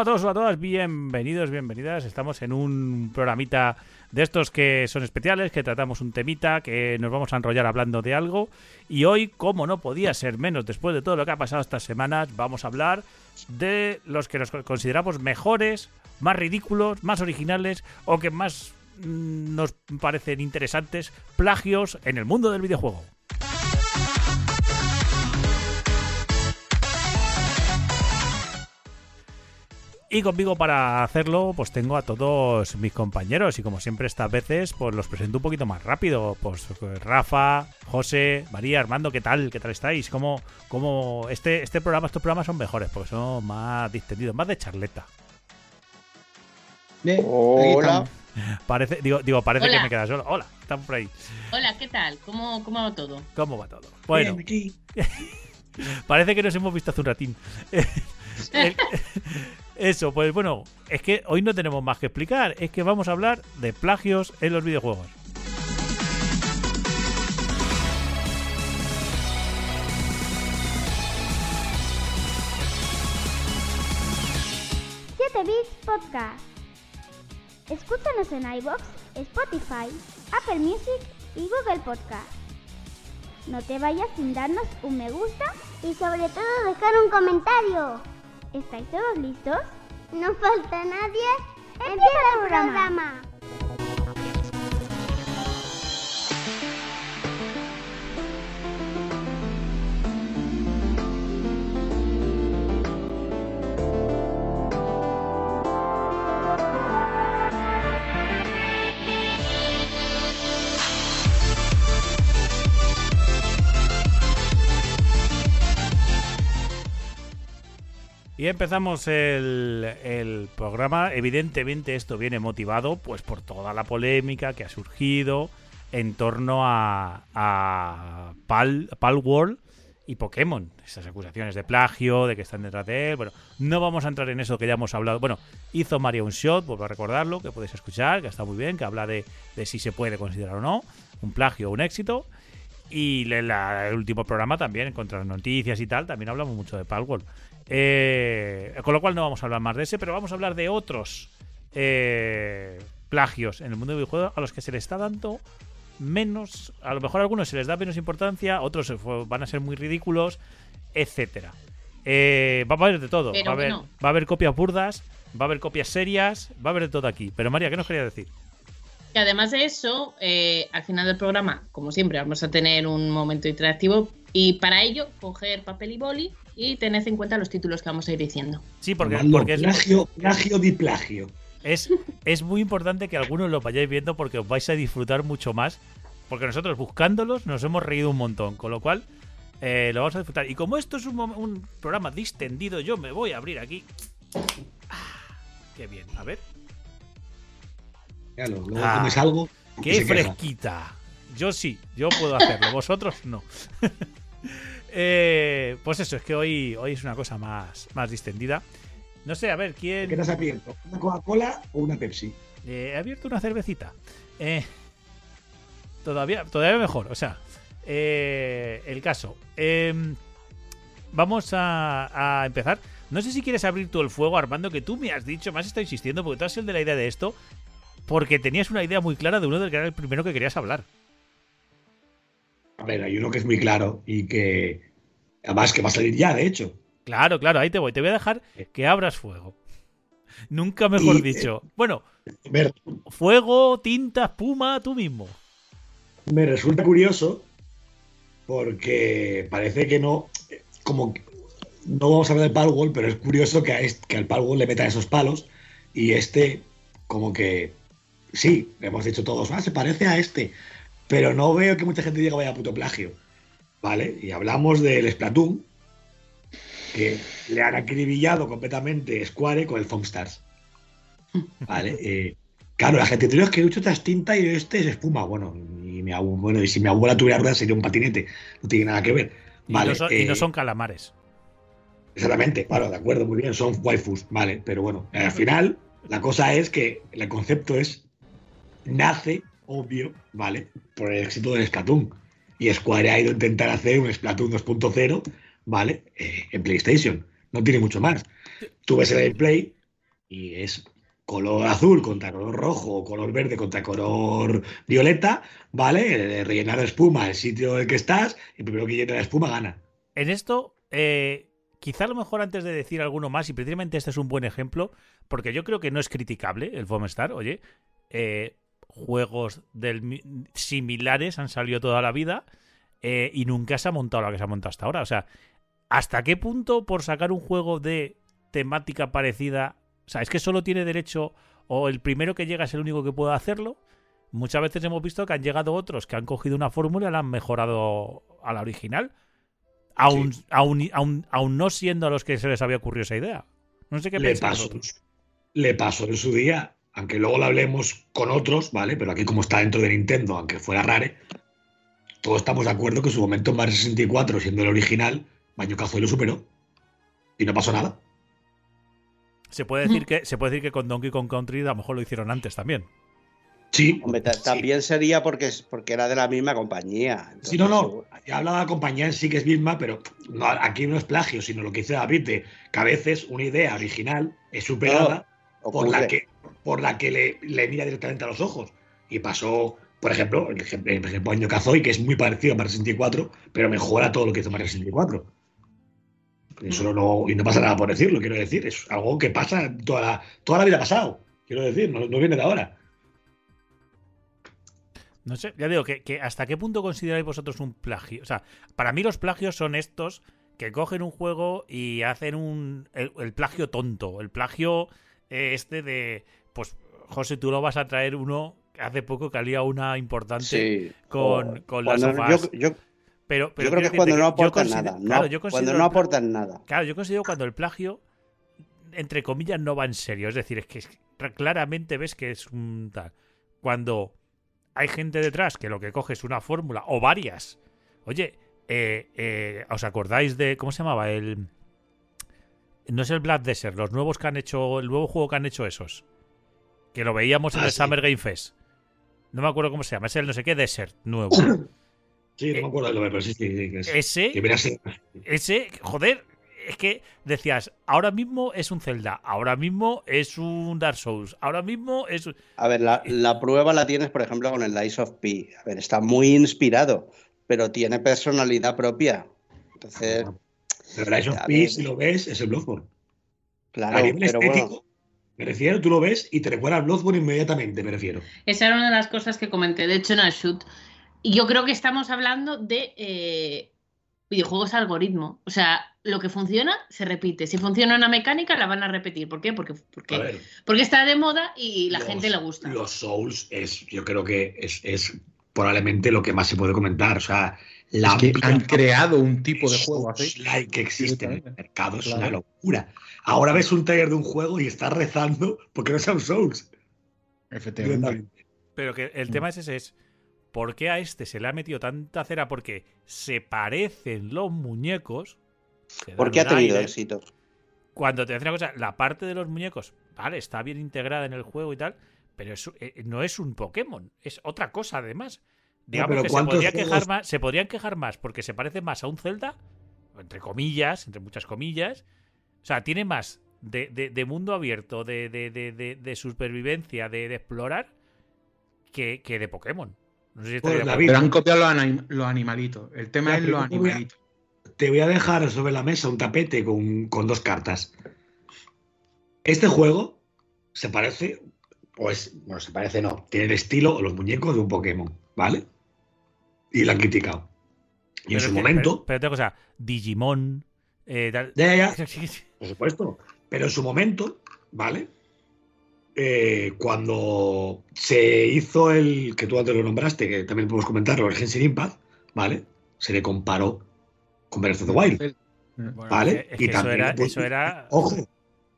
Hola a todos, hola a todas, bienvenidos, bienvenidas. Estamos en un programita de estos que son especiales, que tratamos un temita, que nos vamos a enrollar hablando de algo. Y hoy, como no podía ser menos después de todo lo que ha pasado estas semanas, vamos a hablar de los que nos consideramos mejores, más ridículos, más originales o que más mm, nos parecen interesantes plagios en el mundo del videojuego. Y conmigo para hacerlo, pues tengo a todos mis compañeros. Y como siempre estas veces, pues los presento un poquito más rápido. Pues Rafa, José, María, Armando, ¿qué tal? ¿Qué tal estáis? ¿Cómo, cómo este, este programa, estos programas son mejores? Porque son más distendidos, más de charleta. Hola. Parece, digo, digo parece Hola. que me queda solo. Hola, estamos por ahí. Hola, ¿qué tal? ¿Cómo, cómo va todo? ¿Cómo va todo? Bueno, Bien, aquí. Parece que nos hemos visto hace un ratín. El- Eso, pues bueno, es que hoy no tenemos más que explicar. Es que vamos a hablar de plagios en los videojuegos. Podcast. Escúchanos en iBox, Spotify, Apple Music y Google Podcast. No te vayas sin darnos un me gusta y sobre todo dejar un comentario. ¿Estáis todos listos? No falta nadie. Empieza el programa. Y empezamos el, programa. Evidentemente esto viene motivado pues por toda la polémica que ha surgido en torno a, Pal, Palworld y Pokémon. Esas acusaciones de plagio, de que están detrás de él. Bueno, no vamos a entrar en eso que ya hemos hablado. Bueno, hizo Mario un shot, vuelvo a recordarlo, que podéis escuchar, que está muy bien, que habla de, si se puede considerar o no un plagio o un éxito. Y la- el último programa también, en contra las noticias y tal, también hablamos mucho de Palworld. Eh, con lo cual no vamos a hablar más de ese, pero vamos a hablar de otros eh, plagios en el mundo del videojuego a los que se le está dando menos, a lo mejor a algunos se les da menos importancia, otros van a ser muy ridículos, etcétera. Eh, va a haber de todo. Pero va, a haber, bueno. va a haber copias burdas, va a haber copias serias, va a haber de todo aquí. Pero María, ¿qué nos quería decir? Y además de eso, eh, al final del programa, como siempre, vamos a tener un momento interactivo y para ello coger papel y boli y tened en cuenta los títulos que vamos a ir diciendo. Sí, porque, es, plagio, plagio di plagio. Es, es muy importante que algunos lo vayáis viendo porque os vais a disfrutar mucho más. Porque nosotros buscándolos nos hemos reído un montón. Con lo cual, eh, lo vamos a disfrutar. Y como esto es un, programa distendido, yo me voy a abrir aquí. Ah, qué bien. A ver. Claro, luego Ah, comes algo. ¡Qué queja. fresquita! Yo sí, yo puedo hacerlo. Vosotros no. Eh, pues eso, es que hoy, hoy es una cosa más, más distendida. No sé, a ver, ¿quién. ¿Qué te has abierto? ¿Una Coca-Cola o una Pepsi? Eh, he abierto una cervecita. Eh, todavía, todavía mejor. O sea, el caso. Em, vamos a, a empezar. No sé si quieres abrir tú el fuego, Armando, que tú me has dicho, me has insistiendo, porque tú has sido el de la idea de esto, porque tenías una idea muy clara de uno del que era el primero que querías hablar. A ver, hay uno que es muy claro y que. Además, que va a salir ya, de hecho. Claro, claro, ahí te voy. Te voy a dejar que abras fuego. Nunca mejor Y, dicho. Bueno, ver, fuego, tinta, espuma, tú mismo. me resulta curioso porque parece que no. Como no vamos a hablar del Palworld, pero es curioso que, a este- que al Palworld le metan esos palos y este, como que. Sí, le hemos dicho todos, ah, se parece a este. Pero no veo que mucha gente diga vaya puto plagio. ¿Vale? Y hablamos del Splatoon, que le han acribillado completamente Square con el Foam Stars. Vale, eh, claro, la gente dice, es que mucho es tinta y este es espuma. Bueno, y, mi abuela, bueno, y si mi abuela tuviera ruedas sería un patinete, no tiene nada que ver. Y, Vale, no son, y no eh, son calamares. Exactamente, claro, de acuerdo, muy bien, son waifus, vale, pero bueno, al final la cosa es que el concepto es, nace, obvio, ¿vale? Por el éxito del Splatoon. Y Square ha ido a intentar hacer un Splatoon 2.0, ¿vale? Eh, en PlayStation. No tiene mucho más. Tú ves el gameplay y es color azul contra color rojo, o color verde contra color violeta, ¿vale? Eh, rellenar de espuma el sitio en el que estás, y el primero que llena la espuma gana. En esto, eh, quizá lo mejor antes de decir alguno más, y precisamente este es un buen ejemplo, porque yo creo que no es criticable el Foam Star, oye, eh, juegos del, mi- similares han salido toda la vida eh, y nunca se ha montado lo que se ha montado hasta ahora. O sea, ¿hasta qué punto por sacar un juego de temática parecida, o sea, es que solo tiene derecho o el primero que llega es el único que puede hacerlo? Muchas veces hemos visto que han llegado otros que han cogido una fórmula y la han mejorado a la original. Aún, aún, aún, aún no siendo a los que se les había ocurrido esa idea. No sé qué le pasó, le pasó en su día, aunque luego lo hablemos con otros, ¿vale? Pero aquí como está dentro de Nintendo, aunque fuera rare, todos estamos de acuerdo que en su momento en Mario 64, siendo el original, Baño Kazooie lo superó. Y no pasó nada. Se puede decir que se puede decir que con Donkey Kong Country a lo mejor lo hicieron antes también. Sí. Hombre, sí. también sería porque, es- porque era de la misma compañía. Sí, no, no. Ya hablaba de la compañía en sí que es misma, pero no, aquí no es plagio, sino lo que dice David, de que a veces una idea original es superada por la que, por la que le, le mira directamente a los ojos. Y pasó, por ejemplo, el ejemplo, Año Kazooie, que es muy parecido a Mario 64, pero mejora todo lo que hizo Mario 64. Eso no, y no pasa nada por decirlo, quiero decir. Es algo que pasa toda la, toda la vida pasado. Quiero decir, no, no viene de ahora. No sé, ya digo que, que hasta qué punto consideráis vosotros un plagio. O sea, para mí los plagios son estos que cogen un juego y hacen un el, el plagio tonto, el plagio eh, este de pues José, tú lo vas a traer uno hace poco que había una importante Sí. con, O- con las sofás. yo, yo- pero, pero yo creo que es cuando no aportan nada. no- claro, yo cuando considero no aportan nada. Claro, yo considero cuando el plagio, entre comillas, no va en serio. Es decir, es que claramente ves que es un tal. Cuando hay gente detrás que lo que coge es una fórmula o varias. Oye, eh, eh, ¿os acordáis de. ¿Cómo se llamaba? El. No es el Black Desert, los nuevos que han hecho. El nuevo juego que han hecho esos. Que lo veíamos en Ah, el sí. Summer Game Fest. No me acuerdo cómo se llama. Es el no sé qué Desert nuevo. Sí, no me acuerdo del nombre, pero sí, sí, sí, que es- Ese. que Ese, joder, es que decías, ahora mismo es un Zelda, ahora mismo es un Dark Souls, ahora mismo es un... A ver, la, la prueba la tienes, por ejemplo, con el Lies of P. A ver, está muy inspirado, pero tiene personalidad propia. Entonces, Pero Rise of A P, si lo ves, es el Bloodborne. claro, a nivel pero estético, bueno, me refiero, tú lo ves y te recuerda al Bloodborne inmediatamente, me refiero. Esa era una de las cosas que comenté, de hecho, en el shoot. Y yo creo que estamos hablando de eh, videojuegos algoritmo. O sea, lo que funciona se repite. Si funciona una mecánica, la van a repetir. ¿Por qué? Porque, A porque, porque está de moda y la los- gente le gusta. Los Souls es, yo creo que es, es probablemente lo que más se puede comentar. O sea, la Es que vida han creado un tipo de juego así. Que existe en el mercado es Claro. una locura. Ahora ves un trailer de un juego y estás rezando porque no un Souls. Efectivamente. Pero que el Mm. tema es ese, es ¿por qué a este se le ha metido tanta cera? Porque se parecen los muñecos. se ¿por dan qué ha un tenido aire. éxito? Cuando te hace una cosa, la parte de los muñecos, vale, está bien integrada en el juego y tal, pero es- eh, no es un Pokémon, es otra cosa además. Digamos que se, ¿cuántos podría juegos- quejar más, se podrían quejar más porque se parece más a un Zelda, entre comillas, entre muchas comillas. O sea, tiene más de, de- de mundo abierto, de, de- de- de- de supervivencia, de, de explorar, que, que de Pokémon. No sé si Pues, David, Pero han copiado los, anim- los animalitos. El tema es los ¿cómo voy a- animalitos. Te voy a dejar sobre la mesa un tapete con, con dos cartas. Este juego se parece, pues, bueno, se parece no, tiene el estilo o los muñecos de un Pokémon, ¿vale? Y lo han criticado. Y en su que- momento, Pero, pero otra cosa, Digimon. eh, tal- ya, ya, ya, por supuesto, pero en su momento, ¿vale? Eh, cuando se hizo el que tú antes lo nombraste, que también podemos comentarlo, el Genshin Impact, ¿vale? Se le comparó con Breath of the Wild. Bueno, ¿Vale? es Y eso también era, eso era. Ojo,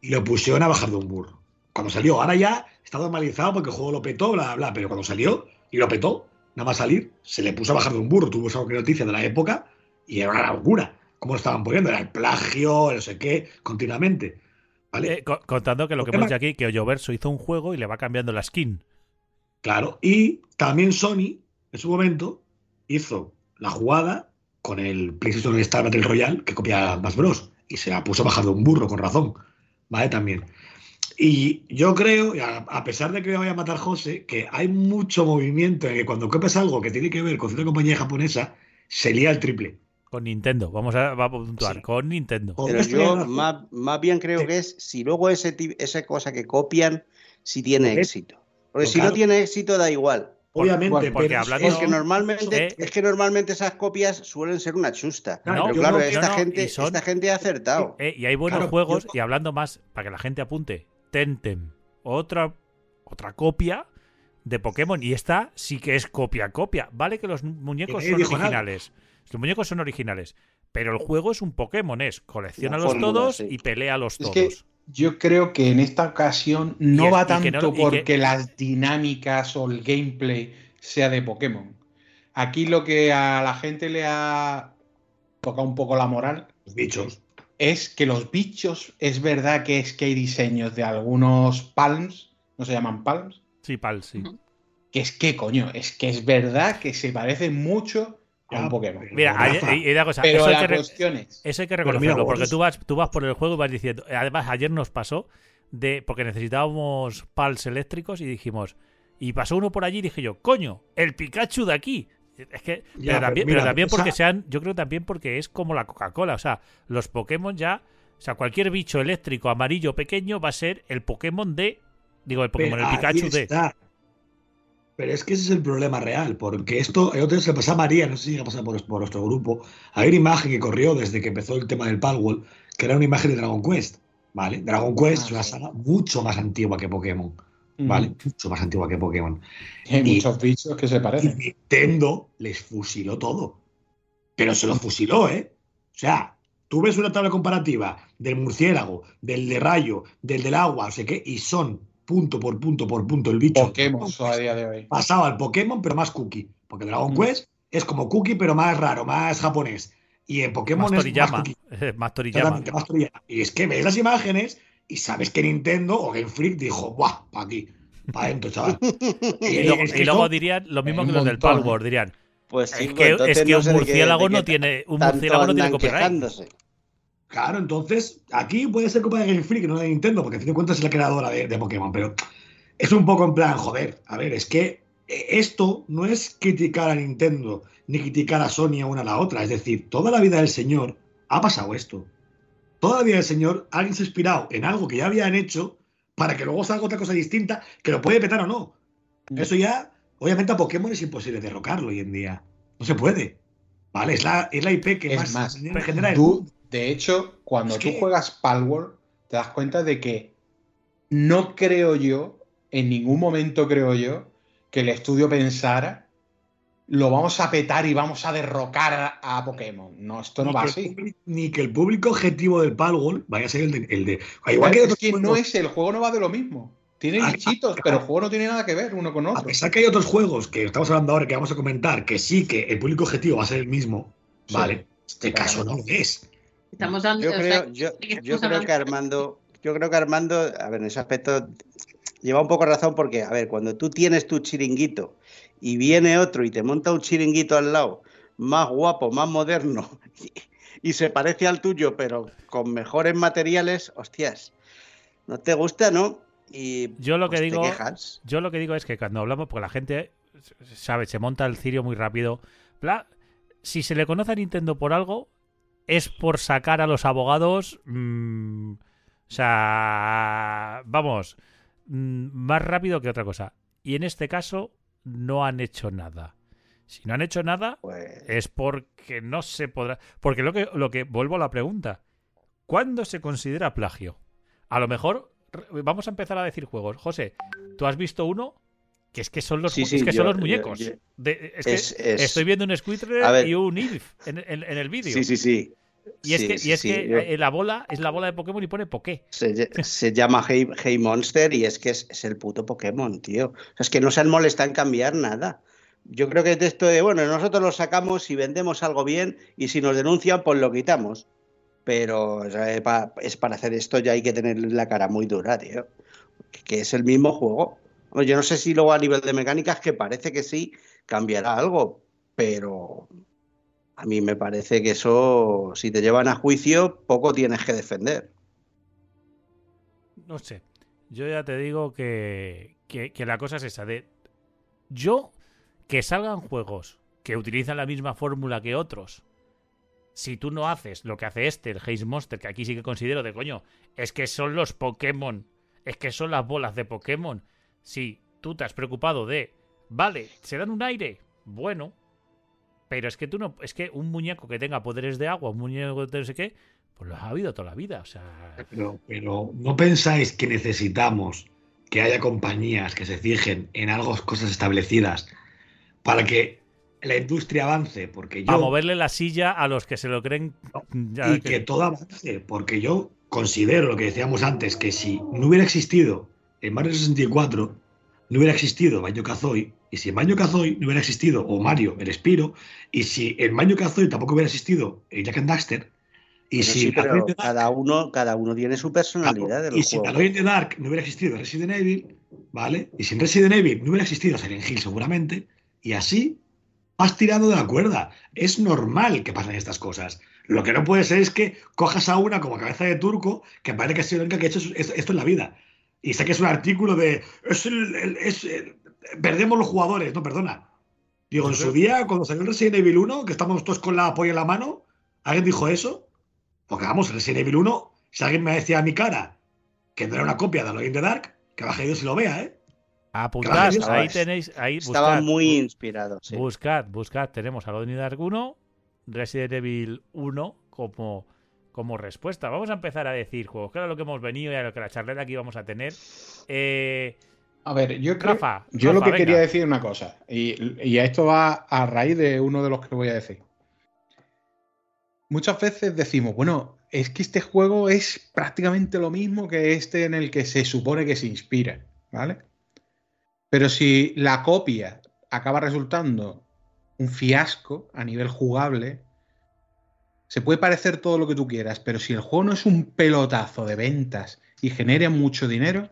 y lo pusieron a bajar de un burro. Cuando salió, ahora ya está normalizado porque el juego lo petó, bla, bla, bla. Pero cuando salió y lo petó, nada más salir, se le puso a bajar de un burro. Tuvo esa noticia de la época y era una locura. ¿Cómo lo estaban poniendo? Era el plagio, el no sé qué, continuamente. ¿Vale? Eh, co- contando que lo que hemos dicho aquí, que Hoyoverso hizo un juego y le va cambiando la skin. Claro. Y también Sony, en su momento, hizo la jugada con el PlayStation Star Battle Royale que copia Smash Bros. Y se la puso a bajar de un burro, con razón. ¿Vale? También. Y yo creo, a, pesar de que me vaya a matar José, que hay mucho movimiento en que cuando copias algo que tiene que ver con cierta compañía japonesa, se lía el triple. Con Nintendo. Vamos a, vamos a puntuar. Sí. Con Nintendo. Pero yo más, más bien creo Sí. que es si luego ese, esa cosa que copian, si tiene éxito. Porque pues si no tiene éxito, da igual. Obviamente, porque pero hablando- Es que normalmente, Eh. es que normalmente esas copias suelen ser una chusta. Claro, Pero claro, no- esta, no, gente, son- esta gente ha acertado. Eh, y hay buenos Claro, juegos, yo- y hablando más, para que la gente apunte, Tentem, otra, otra copia de Pokémon. Y esta sí que es copia-copia. Vale que los muñecos son originales. Los muñecos son originales. Pero el juego es un Pokémon, es colecciónalos fórmula, todos sí. y peléalos Es todos. que yo creo que en esta ocasión no es- va tanto no- que- porque las dinámicas o el gameplay sea de Pokémon. Aquí lo que a la gente le ha tocado un poco la moral Los bichos. Es que los bichos, es verdad que es que hay diseños de algunos palms, no se llaman palms, Sí, pal, sí. Que es que, coño, es que es verdad que se parecen mucho a un Pokémon. pero- Mira, hay, una cosa. Pero eso hay la que re- cuestión es, Eso hay que reconocerlo, mira, porque tú vas, tú vas por el juego y vas diciendo. Además, ayer nos pasó de. Porque necesitábamos pals eléctricos y dijimos. Y pasó uno por allí y dije yo, coño, el Pikachu de aquí. Es que. Ya, pero también, mira, pero también esa- porque sean. Yo creo también porque es como la Coca-Cola. O sea, los Pokémon ya. O sea, cualquier bicho eléctrico amarillo pequeño va a ser el Pokémon de. Digo, el Pokémon, Pero el Pikachu de. Pero es que ese es el problema real, porque esto, el otro día se le pasó a María, no sé si llega a pasar por, por nuestro grupo, hay una imagen que corrió desde que empezó el tema del Palworld, que era una imagen de Dragon Quest, ¿vale? Dragon Quest Ah, es una sí. saga mucho más antigua que Pokémon, ¿vale? mm, Mucho más antigua que Pokémon. hay Y- muchos bichos que se Y parecen. Nintendo les fusiló todo. Pero se lo fusiló, ¿eh? O sea, tú ves una tabla comparativa del murciélago, del de rayo, del del agua, no sé qué, y son punto por punto por punto el bicho. Pokémon a día de hoy. Pasaba al Pokémon, pero más cookie. Porque Dragon Mm. Quest es como cookie, pero más raro, más japonés. Y en Pokémon Más es más Toriyama. cookie. Más Toriyama. Exactamente, más Toriyama. Y es que ves las imágenes y sabes que Nintendo o Game Freak dijo, ¡buah! Pa' aquí. Pa' adentro, chaval. Y luego, y dirían lo mismo que los del Palworld. Dirían, Pues sí, es pues que, entonces es que un murciélago no tiene. Un murciélago no tiene copyright. Claro, entonces aquí puede ser culpa de Game Freak, no de Nintendo, porque a fin de cuentas es la creadora de, de Pokémon, pero es un poco en plan, joder, a ver, es que eh, esto no es criticar a Nintendo ni criticar a Sony a una a la otra, es decir, toda la vida del señor ha pasado esto. Toda la vida del señor alguien se ha inspirado en algo que ya habían hecho para que luego salga otra cosa distinta que lo puede petar o no. Eso ya, obviamente a Pokémon es imposible derrocarlo hoy en día. No se puede. Vale, es la, es la IP que Es más, genera el Tú, de hecho, cuando Es tú que- juegas Palworld, te das cuenta de que no creo yo, en ningún momento creo yo, que el estudio pensara lo vamos a petar y vamos a derrocar a, a Pokémon. No, esto no ni va así. ni que el público objetivo del Palworld vaya a ser el de. el de- igual que es otros que no es el juego no va de lo mismo. Tiene Ah, bichitos, ah, pero ah. el juego no tiene nada que ver uno con A otro. pesar que hay otros juegos que estamos hablando ahora que vamos a comentar que sí que el público objetivo va a ser el mismo, Sí. vale. Este Claro. caso no lo es. Estamos dando. Yo o creo, sea, yo, creo hablando- que Armando, yo creo que Armando, a ver, en ese aspecto lleva un poco razón porque, a ver, cuando tú tienes tu chiringuito y viene otro y te monta un chiringuito al lado, más guapo, más moderno, y, se parece al tuyo, pero con mejores materiales, hostias, no te gusta, ¿no? Y Yo lo que pues, digo-. Yo lo que digo es que cuando hablamos, porque la gente, sabe, se monta el cirio muy rápido. Bla, si se le conoce a Nintendo por algo, es por sacar a los abogados. mm, o sea, vamos, mm, más rápido que otra cosa. Y en este caso, no han hecho nada. Si no han hecho nada, Pues, es porque no se podrá. Porque lo que, lo que vuelvo a la pregunta: ¿cuándo se considera plagio? A lo mejor vamos a empezar a decir juegos. José, ¿tú has visto uno? Que es que son los, Sí, mu- sí, es que yo- son los muñecos. yo- De- es que es- es- estoy viendo un ver. y un en, en- en el vídeo. Sí, sí, sí. Y es que, sí, y es sí, que yo- eh, la bola es la bola de Pokémon y pone Poké. Se, ll- se llama hey, Hey Monster y es que es, es el puto Pokémon, tío. O sea, es que no se han molestado en cambiar nada. Yo creo que es de esto de, bueno, nosotros lo sacamos y vendemos algo bien y si nos denuncian, pues lo quitamos. Pero o sea, pa- es para hacer esto ya hay que tener la cara muy dura, tío. Que, es el mismo juego. Yo no sé si luego a nivel de mecánicas, que parece que sí, cambiará algo, pero a mí me parece que eso, si te llevan a juicio, poco tienes que defender. No sé. Yo ya te digo que, que, la cosa es esa. De yo, que salgan juegos que utilizan la misma fórmula que otros. Si tú no haces lo que hace este, el Haze Monster, que aquí sí que considero de coño, es que son los Pokémon, es que son las bolas de Pokémon. Si tú te has preocupado de, vale, se dan un aire, bueno, pero es que tú no, es que un muñeco que tenga poderes de agua, un muñeco de no sé qué, pues lo ha habido toda la vida, o sea. Pero, pero ¿no pensáis que necesitamos que haya compañías que se fijen en algo, cosas establecidas para que la industria avance? Porque Para yo, moverle la silla a los que se lo creen. ya y que todo avance, porque yo considero lo que decíamos antes, que si no hubiera existido el Mario 64, no hubiera existido Banjo Kazooie, y si en Banjo Kazooie no hubiera existido, o Mario, el Spiro, y si en Banjo Kazooie tampoco hubiera existido el Jack and Daxter, y Pero si sí, pero Dark- cada uno, cada uno tiene su personalidad de los y si en juegos. Alone in the Dark no hubiera existido Resident Evil, ¿vale? Y si en Resident Evil no hubiera existido Silent Hill seguramente, y así vas tirando de la cuerda. Es normal que pasen estas cosas. Lo que no puede ser es que cojas a una como cabeza de turco que parece que ha sido la única que ha hecho es- esto en la vida. Y sé que es un artículo de. Es el- el- es el- perdemos los jugadores. No, perdona. Digo, en su día, cuando salió Resident Evil 1, que estamos todos con la polla en la mano, ¿alguien dijo eso? Porque vamos, en Resident Evil 1, si alguien me decía a mi cara que no era una copia de Alone in the Dark, que baje Dios y lo vea, ¿eh? Apuntad, ahí tenéis. Ahí Estaba buscad, muy inspirado. sí. buscad, buscad. Tenemos Alone in the Dark 1, Resident Evil 1 como, como respuesta. Vamos a empezar a decir juegos. Claro, lo que hemos venido y a lo que la charleta aquí vamos a tener. Eh, A ver, yo creo. Rafa, yo Rafa, lo que venga. quería decir es una cosa, y, y esto va a raíz de uno de los que voy a decir. Muchas veces decimos, bueno, es que este juego es prácticamente lo mismo que este en el que se supone que se inspira, ¿vale? Pero si la copia acaba resultando un fiasco a nivel jugable, se puede parecer todo lo que tú quieras, pero si el juego no es un pelotazo de ventas y genera mucho dinero,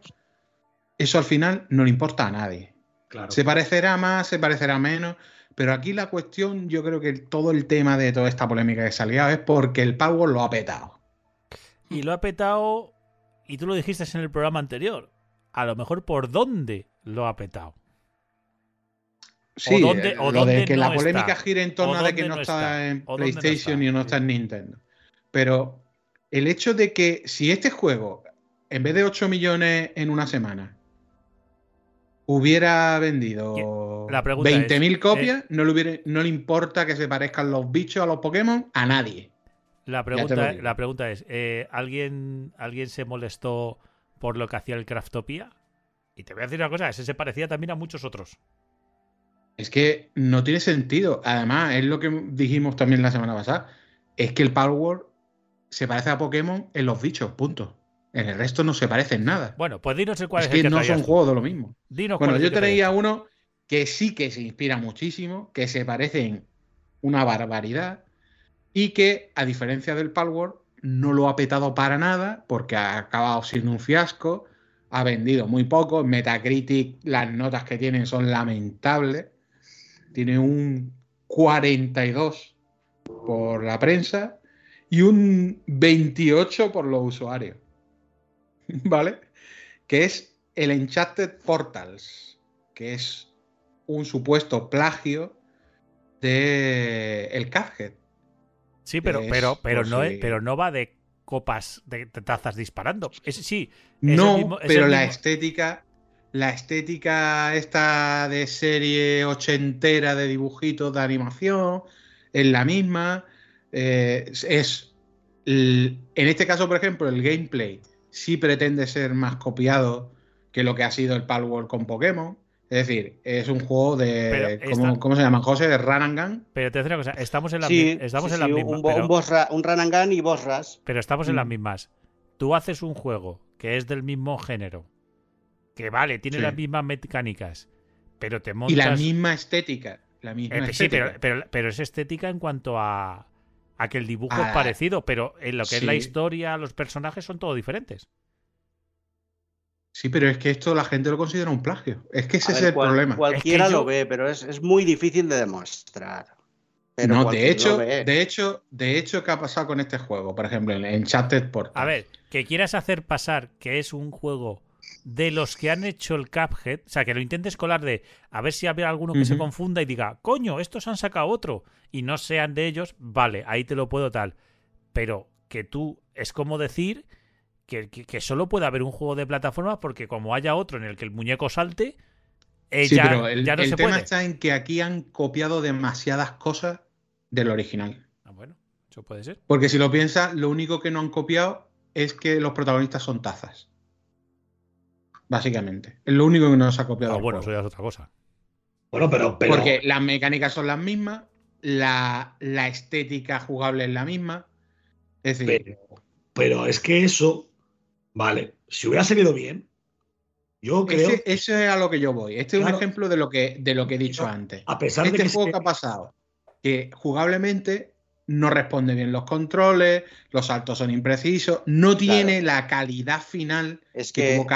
eso al final no le importa a nadie. Claro. Se parecerá más, se parecerá menos, pero aquí la cuestión, yo creo que todo el tema de toda esta polémica que salía es porque el Power lo ha petado. y lo ha petado. Y tú lo dijiste en el programa anterior. A lo mejor por dónde lo ha petado. Sí, dónde- eh, o lo de que no la polémica está. gira en torno de que no, no está, está. en no PlayStation está, y no está en Nintendo. Pero el hecho de que si este juego, en vez de 8 millones en una semana, hubiera vendido La pregunta es, 20.000 eh, copias, no, le hubiera- no le importa que se parezcan los bichos a los Pokémon a nadie. Pregunta, la pregunta es: eh, ¿alguien, ¿alguien se molestó por lo que hacía el Craftopia? Y te voy a decir una cosa: ese se parecía también a muchos otros. Es que no tiene sentido. Además, es lo que dijimos también la semana pasada. Es que el Power se parece a Pokémon en los bichos, punto. En el resto no se parece en nada. Bueno, pues dinos el cuál es es, el que que no son tú. juegos de lo mismo. Dinos Bueno, yo que traía uno que sí que se inspira muchísimo, que se parecen una barbaridad y que, a diferencia del Power, no lo ha petado para nada porque ha acabado siendo un fiasco, ha vendido muy poco, Metacritic las notas que tienen son lamentables, tiene un 42 por la prensa y un 28 por los usuarios, ¿vale? Que es el Enchanted Portals, que es un supuesto plagio de el Cuphead. Sí, pero, pero, pero, no, es- pero no va de copas de, de tazas disparando. Es, sí, Es No, mismo- pero la mismo- estética, la estética esta de serie ochentera de dibujitos de animación es la misma. eh, es- el- en este caso, por ejemplo, el gameplay sí pretende ser más copiado que lo que ha sido el Palworld con Pokémon. Es decir, es un juego de. ¿cómo, se llama? José, de Run and Gun. Pero te voy a decir una cosa, estamos en, la Sí, estamos sí, en las sí, mismas. un, pero- un, boss ra- un run and gun y boss rush. Pero estamos en las Mm. mismas. Tú haces un juego que es del mismo género, que vale, tiene Sí. las mismas mecánicas, pero te montas. Y la misma estética. La misma Eh, sí, pero, pero, pero es estética en cuanto a, a que el dibujo es Ah, parecido, pero en lo que es la historia, los personajes son todo diferentes. Sí, pero es que esto la gente lo considera un plagio. Es que ese A es ver, el cual- problema. Cualquiera Es que yo- lo ve, pero es, es muy difícil de demostrar. Pero no, de hecho, de hecho, de hecho, ¿qué ha pasado con este juego? Por ejemplo, en Enchanted Portal. A ver, que quieras hacer pasar que es un juego de los que han hecho el Cuphead, o sea, que lo intentes colar de a ver si había alguno que se confunda y diga, coño, estos han sacado otro y no sean de ellos, vale, ahí te lo puedo tal. Pero que tú, es como decir que, que- que solo puede haber un juego de plataformas porque como haya otro en el que el muñeco salte, eh, Sí, ya, pero el, ya no el se tema puede. está en que aquí han copiado demasiadas cosas del original. Ah, bueno, eso puede ser. Porque si lo piensas, lo único que no han copiado es que los protagonistas son tazas. Básicamente. Es lo único que no se ha copiado. Ah, bueno, eso ya es otra cosa. Bueno, pero, pero Porque las mecánicas son las mismas, la, la estética jugable es la misma. Es decir, Pero, pero es que eso, vale, si hubiera salido bien, yo creo, ese- eso es a lo que yo voy. Este es un ejemplo de lo que, de lo que he dicho antes. a pesar de Este que juego se- que ha pasado, que jugablemente no responde bien los controles, los saltos son imprecisos, no tiene la calidad final Es que que, tuvo.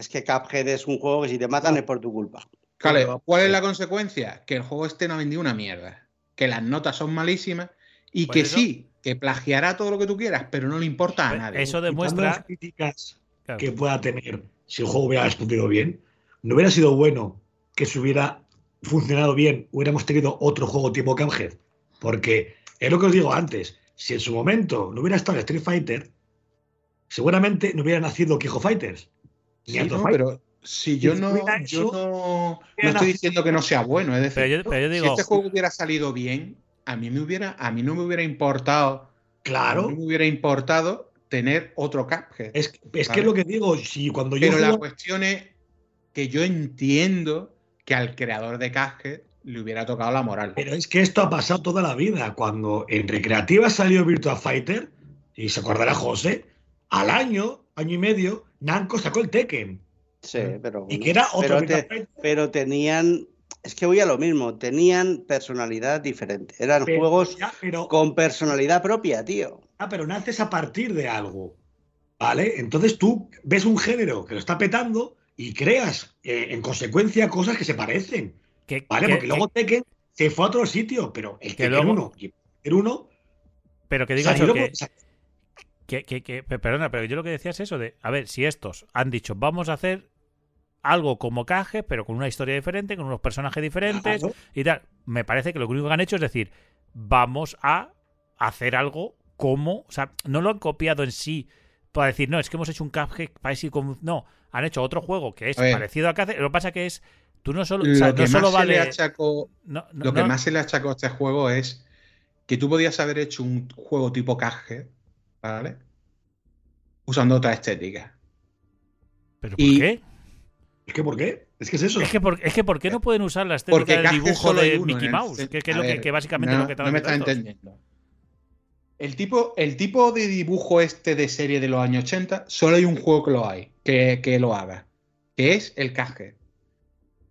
Es que Cuphead es un juego que si te matan es por tu culpa. ¿Cuál es la consecuencia? Que el juego este no ha vendido una mierda. Que las notas son malísimas y Pues que eso- sí, que plagiará todo lo que tú quieras, pero no le importa a Pues nadie. eso demuestra las críticas Claro. que pueda tener si el juego hubiera respondido bien, no hubiera sido bueno que se hubiera funcionado bien, hubiéramos tenido otro juego tipo Cuphead. Porque es lo que os digo antes, si en su momento no hubiera estado Street Fighter, seguramente no hubiera nacido Quijo Fighters. Sí, no, pero si yo no, yo no, no estoy diciendo que no sea bueno. Es decir, Pero yo, pero yo si este juego hubiera salido bien, a mí me hubiera, a mí no me hubiera importado, Claro, mí me hubiera importado tener otro Cuphead. es, es que Vale. es lo que digo, si cuando yo Pero la cuestión es que yo entiendo que al creador de Cuphead le hubiera tocado la moral. Pero es que esto ha pasado toda la vida. Cuando en Recreativa salió Virtua Fighter, y se acordará José, al año, año y medio, Namco sacó el Tekken. Sí, pero. Y que era otro pero, te- pero tenían. Es que voy a lo mismo. Tenían personalidad diferente. Eran pero juegos ya, pero, con personalidad propia, tío. ah, pero naces a partir de algo. ¿Vale? Entonces tú ves un género que lo está petando y creas eh, en consecuencia cosas que se parecen. que, ¿Vale? que- Porque luego Tekken se fue a otro sitio, pero el Que Tekken luego- 1 y el Tekken 1 pero que salieron que, por- que, que- que- pe- perdona, pero yo lo que decía es eso de, a ver, si estos han dicho, vamos a hacer algo como Caje, pero con una historia diferente, con unos personajes diferentes Claro. y tal, me parece que lo único que han hecho es decir, vamos a hacer algo como, o sea, no lo han copiado en sí para decir, no, es que hemos hecho un Cuphead parecido como... No, han hecho otro juego que es A parecido a Cuphead, lo que pasa que es, tú no solo, o Lo sea, que no solo más se le vale... achacó no- no- Lo que más se le achacó a este juego es que tú podías haber hecho un juego tipo Cuphead, ¿vale? Usando otra estética. ¿Pero por y- qué? Es que ¿por qué? Es que es eso. Es que, por, es que ¿por qué no pueden usar la estética Porque del dibujo de Mickey el Mouse? Que, es lo que, ver, que básicamente no, lo que no me entendiendo. El tipo, el tipo de dibujo este de serie de los años 80, solo hay un juego que lo hay, que, que lo haga, que es el Cuphead.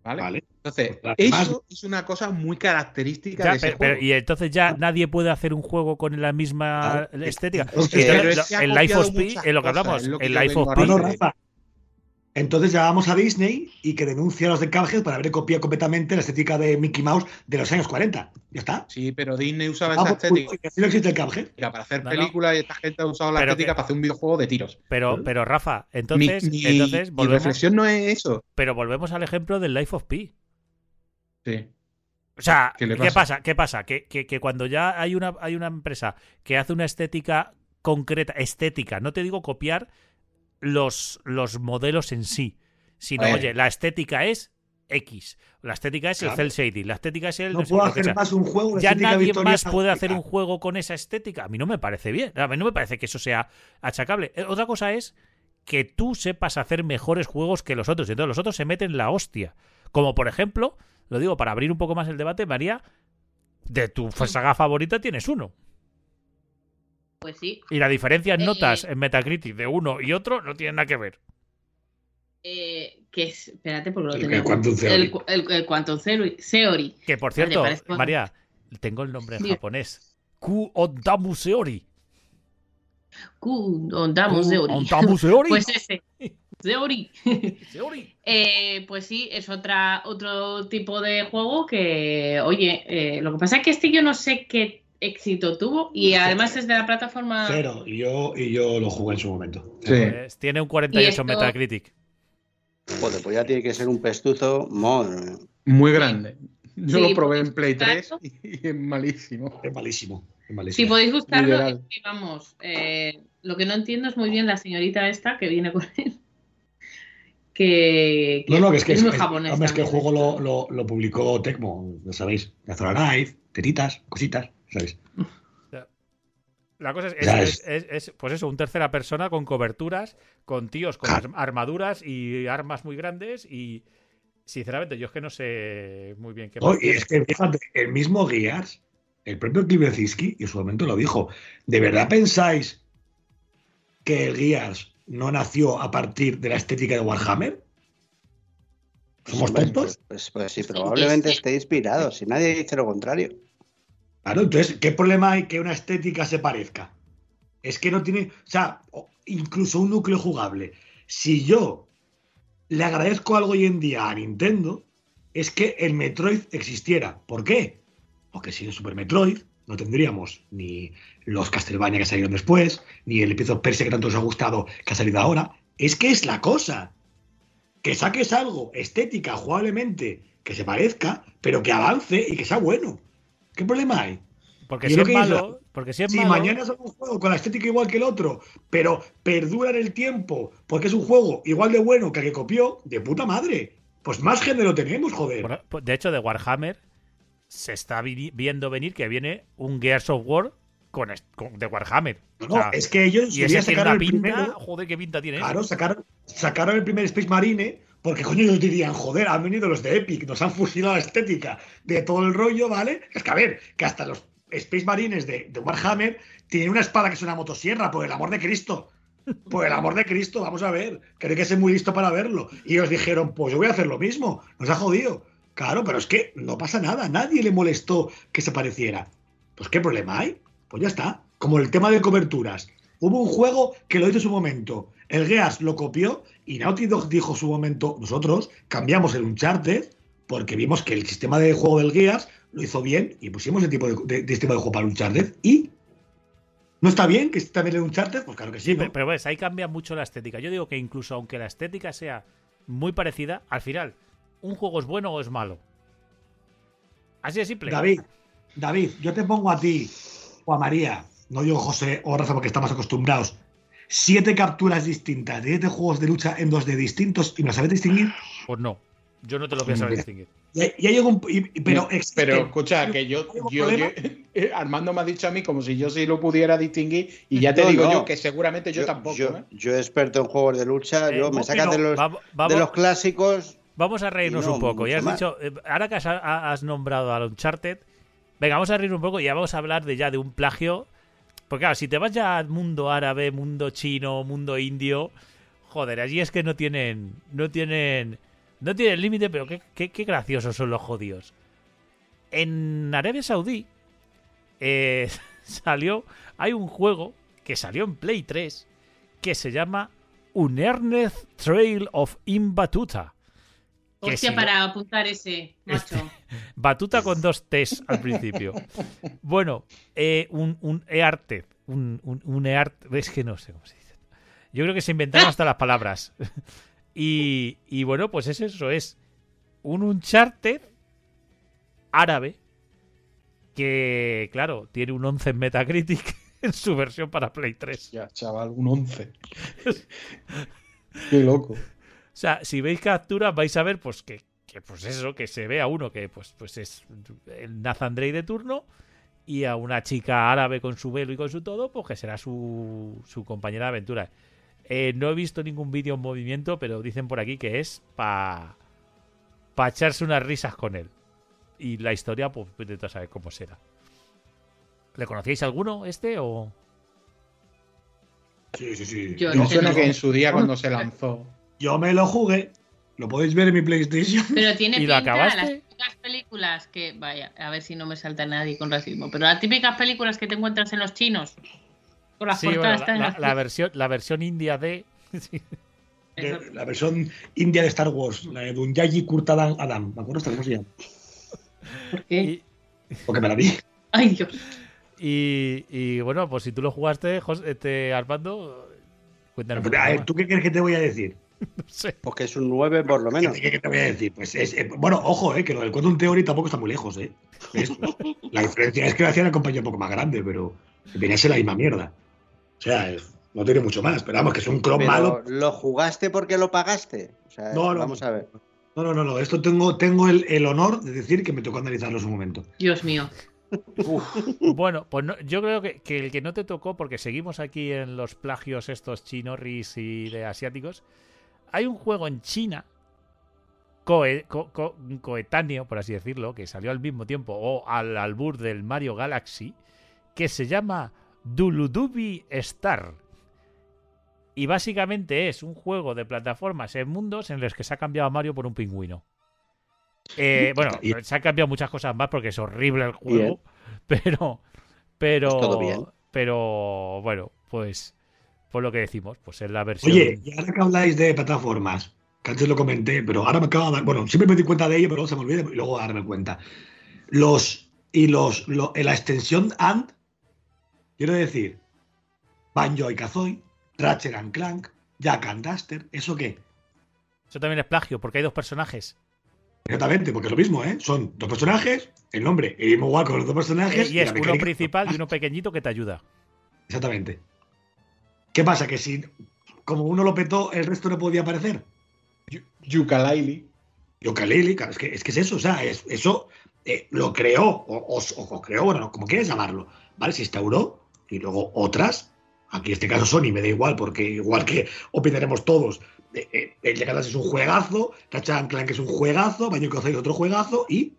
¿Vale? Vale. Entonces, Pues, eso es una cosa muy característica Ya, de ese pero, pero- juego. y entonces ya nadie puede hacer un juego con la misma Claro. estética. Es que- Entonces, pero es que el Life of muchas en lo que hablamos, es lo que el Life of a Entonces llamamos a Disney y que denuncie a los de Cuphead por haber copiado completamente la estética de Mickey Mouse de los años 40. Ya está. Sí, pero Disney usaba Ah, esa pues, pues, estética así no existe el Cuphead. para hacer No, no. películas y esta gente ha usado la Pero estética que- para hacer un videojuego de tiros. Pero, pero Rafa, entonces, mi, mi- entonces mi volvemos, reflexión no es eso. pero volvemos al ejemplo del Life of Pi. Sí. O sea, ¿Qué ¿qué, pasa? pasa? ¿Qué pasa? Que, que- que cuando ya hay una, hay una empresa que hace una estética concreta, estética, no te digo copiar los, los modelos en sí, sino, oye, la estética es X, la estética es el cel shading, la estética es el... No puedo que hacer más un juego ya nadie más puede hacer un juego con esa estética. A mí no me parece bien. A mí no me parece que eso sea achacable. Eh, Otra cosa es que tú sepas hacer mejores juegos que los otros. Y entonces los otros se meten la hostia Como por ejemplo, lo digo para abrir un poco más el debate, María, de tu saga favorita tienes uno. Pues sí. Y la diferencia en Eh, notas en Metacritic de uno y otro no tiene nada que ver. Eh, que es, espérate, porque lo El- tengo. el Quantum Theory. El, el- el Quantum Theory. Theory. Que por cierto, María, tengo el nombre en japonés. Ku Ontamu Seori. Ku- Ondamu Ku Theory. Ontamu Seori. Pues ese. Theory. Seori. Eh, pues sí, es otra, otro tipo de juego que, oye, eh, lo que pasa es que este yo no sé qué éxito tuvo y además es de la plataforma... Cero. Y yo, y yo lo jugué en su momento. Sí. Pues tiene un 48 Y esto- Metacritic. Joder, pues ya tiene que ser un pestuzo. Muy grande. Yo Sí, lo probé pues, en Play 3 claro. y es malísimo. Es malísimo. Es Si podéis es que, vamos, eh, lo que no entiendo es muy bien la señorita esta que viene con él. Que, que No, no, que es que, es, muy es- japonés. hombre, es que el juego lo, lo, lo publicó Tecmo, ya sabéis. Azora Live, tetitas, cositas, ¿sabéis? La cosa es, es- Ya es- es- es, pues eso, un tercera persona con coberturas, con tíos con Claro. armaduras y armas muy grandes y sinceramente yo es que no sé muy bien qué tiene. es que fíjate, el mismo Gears, el propio Kliberzinski, en su momento lo dijo. ¿De verdad pensáis que el Gears no nació a partir de la estética de Warhammer? ¿Somos tontos? Pues, pues, pues sí, probablemente esté inspirado. Si nadie dice lo contrario. Claro, entonces, ¿qué problema hay que una estética se parezca? Es que no tiene, o sea, incluso un núcleo jugable. Si yo le agradezco algo hoy en día a Nintendo, es que el Metroid existiera. ¿Por qué? Porque sin Super Metroid no tendríamos ni los Castlevania que salieron después, ni el episodio Persia que tanto os ha gustado que ha salido ahora. Es que es la cosa. Que saques algo estética, jugablemente, que se parezca, pero que avance y que sea bueno. ¿Qué problema hay? Porque si es dice- malo, porque si es Si malo, mañana es un juego con la estética igual que el otro, pero perdura en el tiempo porque es un juego igual de bueno que el que copió, de puta madre. Pues más género tenemos, joder. por- de hecho de Warhammer se está vi- viendo venir que viene un Gears of War con, de Warhammer. No, O no, sea, es que ellos y ese sacaron el pinta, primero. joder, qué pinta tiene Claro, eso. sacaron, sacaron el primer Space Marine porque coño ellos dirían, joder, han venido los de Epic, nos han fusilado la estética de todo el rollo, ¿vale? Es que a ver, que hasta los Space Marines de, Warhammer tienen una espada que es una motosierra, por el amor de Cristo. Por el amor de Cristo, vamos a ver. Hay que ser muy listo para verlo. Y ellos dijeron, pues yo voy a hacer lo mismo. Nos ha jodido. Claro, pero es que no pasa nada. Nadie le molestó que se pareciera. Pues qué problema hay. Pues ya está. Como el tema de coberturas. Hubo un juego que lo hizo en su momento. El Gears lo copió y Naughty Dog dijo en su momento, nosotros cambiamos el Uncharted porque vimos que el sistema de juego del Gears lo hizo bien y pusimos el tipo de, de- de sistema de juego para Uncharted y ¿no está bien que esté también el Uncharted? Pues claro que sí, pero, pero ves, ahí cambia mucho la estética. Yo digo que incluso aunque la estética sea muy parecida, al final, ¿un juego es bueno o es malo? Así de simple. David, David, yo te pongo a ti o a María, no digo José o Rafa porque estamos acostumbrados, siete capturas distintas de siete juegos de lucha en dos de distintos y me las sabes distinguir. Pues no. Yo no te lo voy a saber distinguir. Y, y hay algún. y- y- pero, Pero escucha, que yo, ¿Hay algún yo, yo- Armando me ha dicho a mí como si yo sí lo pudiera distinguir y ya te No, digo no. yo que seguramente yo, tampoco. Yo, ¿eh? yo experto en juegos de lucha, Eh, yo me sacan no, de los, va- de los clásicos. vamos a reírnos no un poco. Ya has más. dicho, eh, ahora que has, ha- has nombrado al Uncharted, venga, vamos a reír un poco y ya vamos a hablar de ya de un plagio. Porque claro, si te vas al mundo árabe, mundo chino, mundo indio, joder, allí es que no tienen, no tienen, no tienen límite, pero qué, qué- qué graciosos son los jodidos. En Arabia Saudí eh, salió, hay un juego que salió en Play 3 que se llama Unerneth Trail of Imbatuta. Hostia, si- para apuntar ese, macho. Batuta con dos T's al principio. Bueno, eh, un, un EARTE. Un, un, un EARTE. Es que no sé cómo se dice. Yo creo que se inventaron hasta las palabras. Y, y bueno, pues es eso. Es un Uncharted árabe que, claro, tiene un 11 en Metacritic en su versión para Play 3. Ya, chaval, un 11. Qué loco. O sea, si veis capturas vais a ver pues que, que, pues eso, que se ve a uno que pues, pues es el Nathan Drake de turno y a una chica árabe con su velo y con su todo, pues que será su, su compañera de aventura. Eh, no he visto ningún vídeo en movimiento, pero dicen por aquí que es para para echarse unas risas con él. Y la historia, pues intenta saber cómo será. ¿Le conocíais alguno este o...? Sí, sí, sí. Yo suena no. que en su día cuando se lanzó. Yo me lo jugué. Lo podéis ver en mi PlayStation. Pero tiene ¿Y lo pinta acabaste? las típicas películas que, vaya, a ver si no me salta nadie con racismo, pero las típicas películas que te encuentras en los chinos, con las Sí, bueno, la, versión, la versión india de... Sí. Eh, La versión india de Star Wars, la de Dunyaji Kurtadan Adam. ¿Me acuerdo cómo se llama? ¿Por qué? Y, Porque me la vi. Ay, Dios. y, y, bueno, pues si tú lo jugaste, Jos- este, Armando, cuéntanos. A ver. ¿tú qué crees que te voy a decir? No sé. Pues que es un 9 por lo menos. ¿Qué, qué te voy a decir? Pues es, eh, bueno, ojo, eh, que lo del Quantum Theory tampoco está muy lejos, ¿eh? Es- la diferencia es que lo hacía una compañía un poco más grande, pero venía a ser la misma mierda. O sea, es- no tiene mucho más, pero vamos, que es un clon Pero, malo. ¿Lo jugaste porque lo pagaste? O sea, No, no. vamos a ver. No, no, no, no. Esto tengo, tengo el, el honor de decir que me tocó analizarlo en su momento. Dios mío. Bueno, pues no- yo creo que, que el que no te tocó, porque seguimos aquí en los plagios estos chinorris y de asiáticos, hay un juego en China coe- co- co- coetáneo, por así decirlo, que salió al mismo tiempo o al albur del Mario Galaxy, que se llama Duludubi Star. Y básicamente es un juego de plataformas en mundos en los que se ha cambiado a Mario por un pingüino. Eh, bueno, se han cambiado muchas cosas más porque es horrible el Bien. juego. Pero, pero, Pues todo bien. pero, bueno, pues, por lo que decimos, pues es la versión. Oye, y ahora que habláis de plataformas, que antes lo comenté, pero ahora me acabo de dar. Bueno, siempre me di cuenta de ello, pero se me olvida y luego darme cuenta. Los. Y los. lo- en la extensión AND, quiero decir, Banjo y Kazooie, Ratchet and Clank, Jack and Duster, ¿eso qué? Eso también es plagio, porque hay dos personajes. Exactamente, porque es lo mismo, ¿eh? Son dos personajes, el nombre, el mismo igual con los dos Eh, personajes. y es uno principal y uno pequeñito que te ayuda. Exactamente. ¿Qué pasa? Que si, como uno lo petó, el resto no podía aparecer. Yooka-Laylee. Yooka-Laylee, claro, es que, es que es eso, o sea, es- eso eh, lo creó, o, o- creó, bueno, como quieras llamarlo, ¿vale? Se instauró y luego otras, aquí en este caso Sony, me da igual, porque igual que opinaremos todos, eh, eh, el de Galaxy es un juegazo, Ratchet and Clank es un juegazo, Kazooie es otro juegazo, y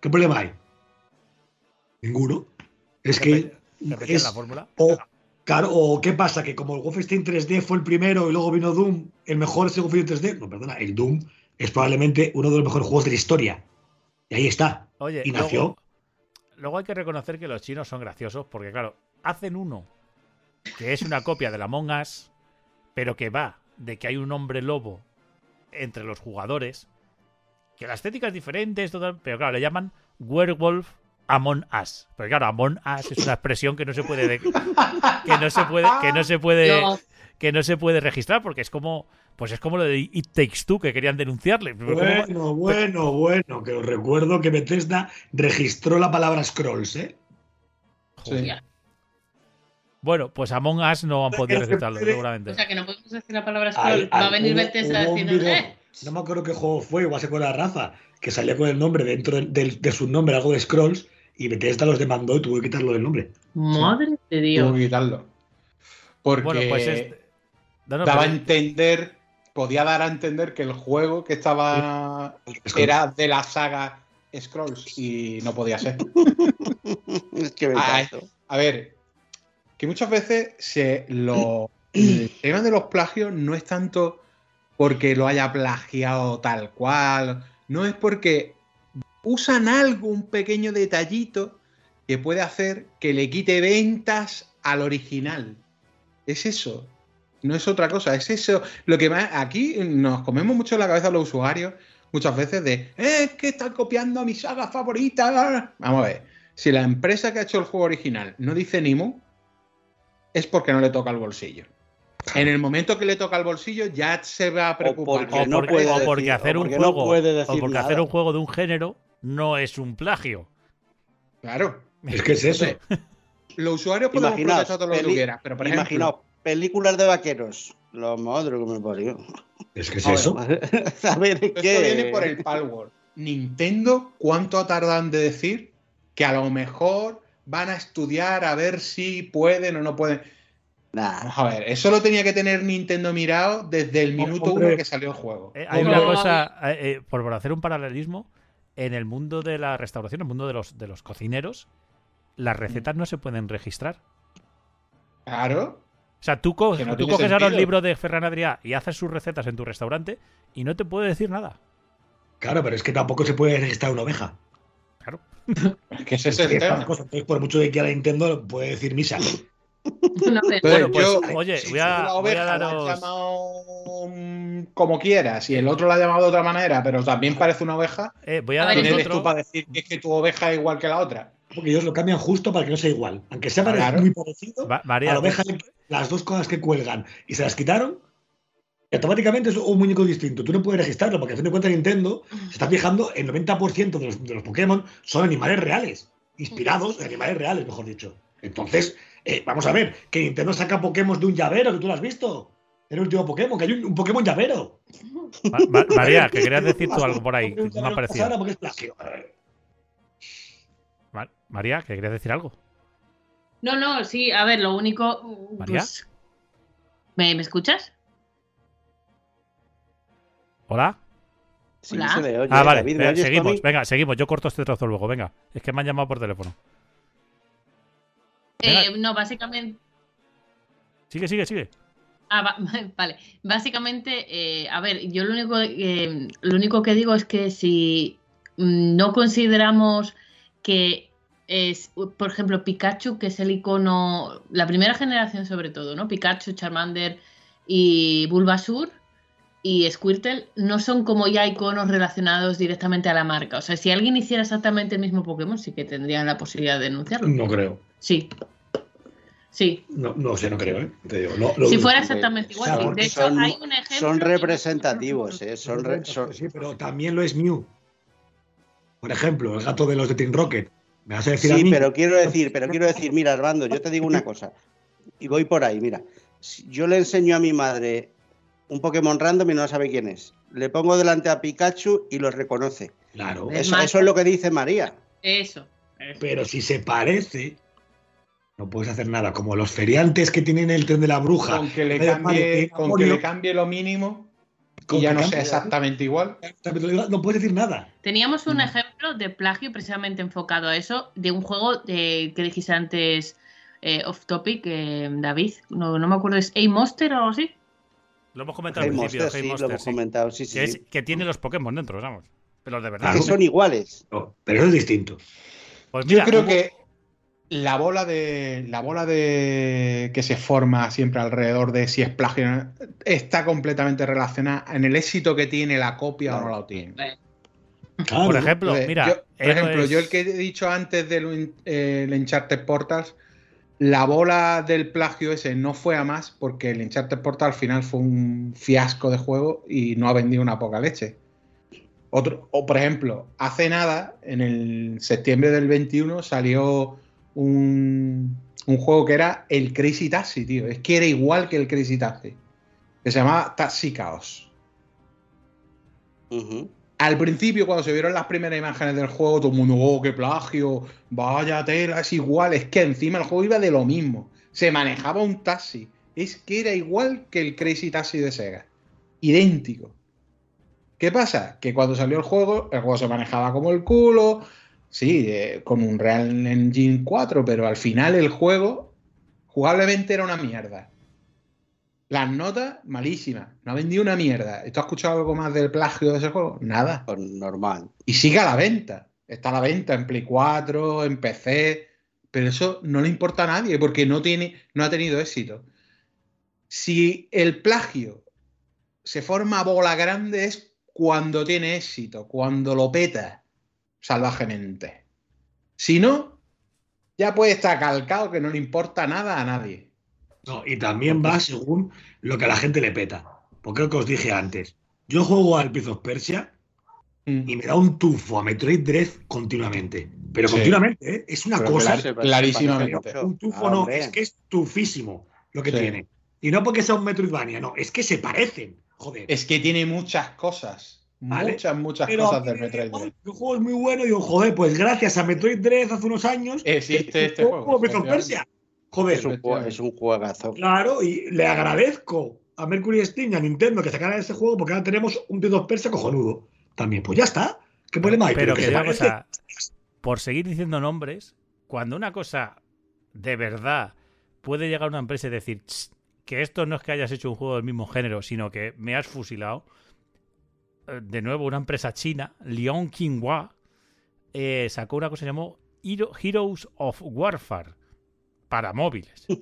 ¿qué problema hay? Ninguno. Es que Repetir es, la fórmula. o, claro, o qué pasa, que como el Wolfenstein 3D fue el primero y luego vino Doom, el mejor es el Wolfenstein 3D. No, perdona, el Doom es probablemente uno de los mejores juegos de la historia. Y ahí está. Oye, y luego- nació. Luego hay que reconocer que los chinos son graciosos porque, claro, hacen uno que es una copia de la Among Us, pero que va de que hay un hombre lobo entre los jugadores, que la estética es diferente, es total- pero claro, le llaman Werewolf Among Us. Pero claro, Among Us es una expresión que no se puede de- que no se puede que no se puede Dios. que no se puede registrar porque es como pues es como lo de It Takes Two que querían denunciarle. Pero ¿cómo va- Bueno, bueno, bueno, que os recuerdo que Bethesda registró la palabra Scrolls, ¿eh? Sí. Bueno, pues Among Us no han podido puede- seguramente. O sea, que no podemos decir la palabra Al- scroll. Va a venir Bethesda video- eh, No me acuerdo qué juego fue, igual se acuerda Rafa, que salía con el nombre dentro del- de, su nombre, algo de Scrolls, y Bethesda los demandó y tuvo que quitarlo del nombre. madre de Tuvo Dios. que quitarlo. Porque Bueno, pues es. No, no, daba a entender, podía dar a entender que el juego que estaba era de la saga Scrolls y no podía ser. Es que me caso. A ver, que muchas veces se lo, el tema de los plagios no es tanto porque lo haya plagiado tal cual, no es porque usan algo, un pequeño detallito que puede hacer que le quite ventas al original. Es eso, no es otra cosa, es eso. Lo que más aquí nos comemos mucho en la cabeza los usuarios muchas veces de, "Eh, es que están copiando a mi saga favorita. Vamos a ver, si la empresa que ha hecho el juego original no dice ni mu, es porque no le toca el bolsillo. En el momento que le toca el bolsillo ya se va a preocupar. porque o no porque, puede o decir- porque o hacer un porque no juego. o porque nada. hacer un juego de un género no es un plagio. Claro. Es que es eso. Los usuarios podemos Imaginaos, protestar todo lo que tú quieras, pero por ejemplo, Imaginaos, películas de vaqueros. Lo madre que me parió. Es que es A ver, eso. A ver, esto ¿qué? viene por el Palworld. Nintendo, ¿cuánto tardan de decir que a lo mejor van a estudiar a ver si pueden o no pueden? Nah. Vamos a ver, eso lo tenía que tener Nintendo mirado desde el minuto Hombre. uno que salió el juego. Eh, hay una cosa, eh, eh, por, por hacer un paralelismo, en el mundo de la restauración, en el mundo de los, de los cocineros, las recetas no se pueden registrar. Claro. O sea, tú, co- Que no tú tiene coges ahora el sentido. libro de Ferran Adrià y haces sus recetas en tu restaurante y no te puede decir nada. Claro, pero es que tampoco se puede registrar una oveja. Claro. Es que ese es el tema. por mucho que quiera Nintendo, puede decir misa. No, Bueno, pues, yo- oye, sí, voy Tú a, la voy a oveja la has daros. llamado mm, como quieras y el otro la ha llamado de otra manera, pero también parece una oveja. eh, voy a ¿Quién eres tú otro. para decir que es que tu oveja es igual que la otra? Porque ellos lo cambian justo para que no sea igual. Aunque sea parecido- Claro. muy parecido, Va- a la oveja las dos cosas que cuelgan y se las quitaron, y automáticamente es un muñeco distinto. Tú no puedes registrarlo porque a fin de cuentas Nintendo se está fijando el 90% de los, de los Pokémon son animales reales, inspirados en animales reales, mejor dicho. Entonces, eh, vamos a ver, que Nintendo saca Pokémon de un llavero, que tú lo has visto. El último Pokémon, que hay un, un Pokémon llavero. Ma- Ma- María, que querías decir tú algo por ahí. Me ha parecido. pasara porque es plagio. Ma- María, que querías decir algo. No, no, sí, a ver, lo único. ¿María? pues- ¿Me, ¿Me escuchas? ¿Hola? Sí, Hola. se le oye. Ah, vale. David, ¿me seguimos. Venga, seguimos. Yo corto este trozo luego. Venga. Es que me han llamado por teléfono. Eh, no, básicamente. Sigue, sigue, sigue. Ah, va- vale. Básicamente, eh, a ver, yo lo único, eh, lo único que digo es que si mm, no consideramos que es, por ejemplo, Pikachu, que es el icono, la primera generación sobre todo, ¿no? Pikachu, Charmander y Bulbasur y Squirtle no son como ya iconos relacionados directamente a la marca. O sea, si alguien hiciera exactamente el mismo Pokémon, sí que tendrían la posibilidad de denunciarlo. No creo. Sí. Sí. No, no sé, no creo, ¿eh? Te digo, no, lo Si fuera exactamente igual. Son- De hecho, son- hay un ejemplo. Son representativos, ¿eh? Son, re- son- Sí, pero también lo es Mew. Por ejemplo, el gato de los de Team Rocket. ¿Me vas a decir a Sí, mí? pero quiero decir, pero quiero decir, mira, Armando, yo te digo una cosa. Y voy por ahí, mira. Yo le enseño a mi madre un Pokémon random y no sabe quién es. Le pongo delante a Pikachu y lo reconoce. Claro. Es Eso, es lo que dice María. Eso. eso. Pero si se parece, no puedes hacer nada. Como los feriantes que tienen el tren de la bruja. Con que le cambie, con que le cambie lo mínimo y ya no sea exactamente igual. No puedes decir nada. Teníamos un Mm. ejemplo de plagio precisamente enfocado a eso, de un juego de, que dijiste antes eh, off topic, eh, David. No, no me acuerdo, ¿es A-Monster o algo así? Lo hemos comentado al principio. Monster, sí, lo hemos sí. comentado, sí, sí. Que, es- sí. que tiene los Pokémon dentro, vamos. Pero de verdad. Que son iguales. No, pero es distinto. Pues Yo creo que la bola de la bola de que se forma siempre alrededor de si es plagio está completamente relacionada en el éxito que tiene la copia o no la tiene. Claro. por ejemplo, mira. yo- por ejemplo, yo el que he dicho antes del eh, el Uncharted Portals, la bola del plagio ese no fue a más porque el Uncharted Portal al final fue un fiasco de juego y no ha vendido una poca leche. Otro, o por ejemplo, hace nada, en el septiembre del 21, salió un, un juego que era el Crazy Taxi, tío. Es que era igual que el Crazy Taxi. Que se llamaba Taxi Chaos. Al principio, cuando se vieron las primeras imágenes del juego, todo el mundo, oh, qué plagio, vaya tela, es igual. Es que encima el juego iba de lo mismo. Se manejaba un taxi. Es que era igual que el Crazy Taxi de Sega. Idéntico. ¿Qué pasa? Que cuando salió el juego, el juego se manejaba como el culo. Sí, eh, con un Real Engine 4, pero al final el juego jugablemente era una mierda. Las notas, malísimas. No ha vendido una mierda. ¿Tú has escuchado algo más del plagio de ese juego? Nada. Pues normal. Y sigue a la venta. Está a la venta en Play 4, en PC. Pero eso no le importa a nadie porque no, tiene, no ha tenido éxito. Si el plagio se forma bola grande es cuando tiene éxito, cuando lo peta salvajemente. Si no, ya puede estar calcado que no le importa nada a nadie. No, y también va según lo que a la gente le peta. Porque lo que os dije antes. Yo juego al Prince of Persia Mm. y me da un tufo a Metroid Dread continuamente. Pero Sí. continuamente, ¿eh? Es una Pero cosa. clar- clarísimamente. Un tufo Ah, no, hombre. es que es tufísimo lo que Sí. tiene. Y no porque sea un Metroidvania, no, es que se parecen. Joder. Es que tiene muchas cosas. Vale. Muchas, muchas Pero cosas del me Metroid Dread. "Ay, El juego es muy bueno y digo, joder, pues gracias a Metroid Dread hace unos años. Existe este juego juego, efectivamente. Persia. Joder, Es un, es un juegazo. claro, y le agradezco a Mercury Steam y a Nintendo que sacaran ese juego porque ahora tenemos un T2 Persa cojonudo. También, pues ya está. ¿Qué problema hay? Pero que que parece- cosa, por seguir diciendo nombres, cuando una cosa de verdad puede llegar a una empresa y decir "Ch, que esto no es que hayas hecho un juego del mismo género, sino que me has fusilado. eh, De nuevo, una empresa china, Lion Qinghua, eh, sacó una cosa que se llamó Hero- Heroes of Warfare para móviles.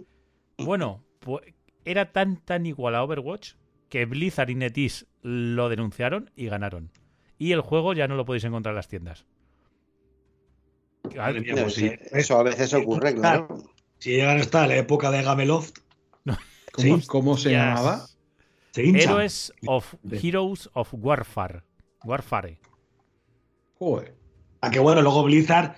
Bueno, pues era tan tan igual a Overwatch que Blizzard y NetEase lo denunciaron y ganaron. Y el juego ya no lo podéis encontrar en las tiendas. Madre mía, No, pues sí. Eso a veces ocurre, claro. Si llegan hasta la época de Gameloft, ¿Cómo, Sí. cómo se Yes. llamaba? se. Heroes of Heroes of Warfare. Warfare. Joder. A que bueno, luego Blizzard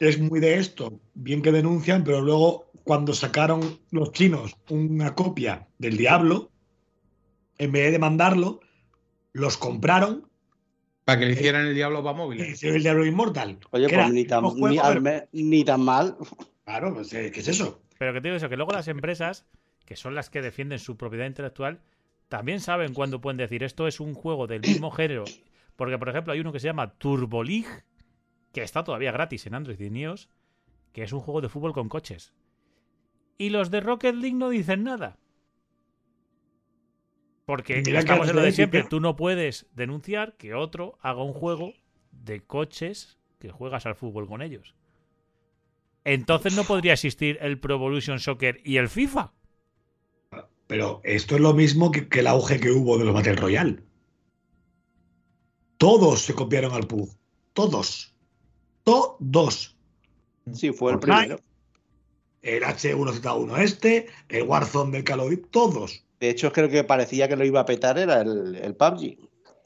es muy de esto. Bien que denuncian, pero luego cuando sacaron los chinos una copia del Diablo, en vez de mandarlo, los compraron Para que le hicieran el diablo para móviles. hicieron el Diablo Inmortal. Oye, pues era ni tan, mismo juego, ni, pero- al me- ni tan mal. Claro, pues, eh, ¿qué es eso? Pero que te digo eso, que luego las empresas, que son las que defienden su propiedad intelectual, también saben cuándo pueden decir esto es un juego del mismo género. Porque, por ejemplo, hay uno que se llama Turbo League, que está todavía gratis en Android y en iOS, que es un juego de fútbol con coches. Y los de Rocket League no dicen nada. Porque Mira estamos en lo de siempre. Tú no puedes denunciar que otro haga un juego de coches que juegas al fútbol con ellos. Entonces no podría existir el Pro Evolution Soccer y el FIFA. Pero esto es lo mismo que, que el auge que hubo de los Battle Royale. Todos se copiaron al PUG. Todos. Todos. Sí, fue el Fortnite. primero. El H1Z1 este, el Warzone del Call of Duty, todos. De hecho, creo que parecía que lo iba a petar era el, el PUBG.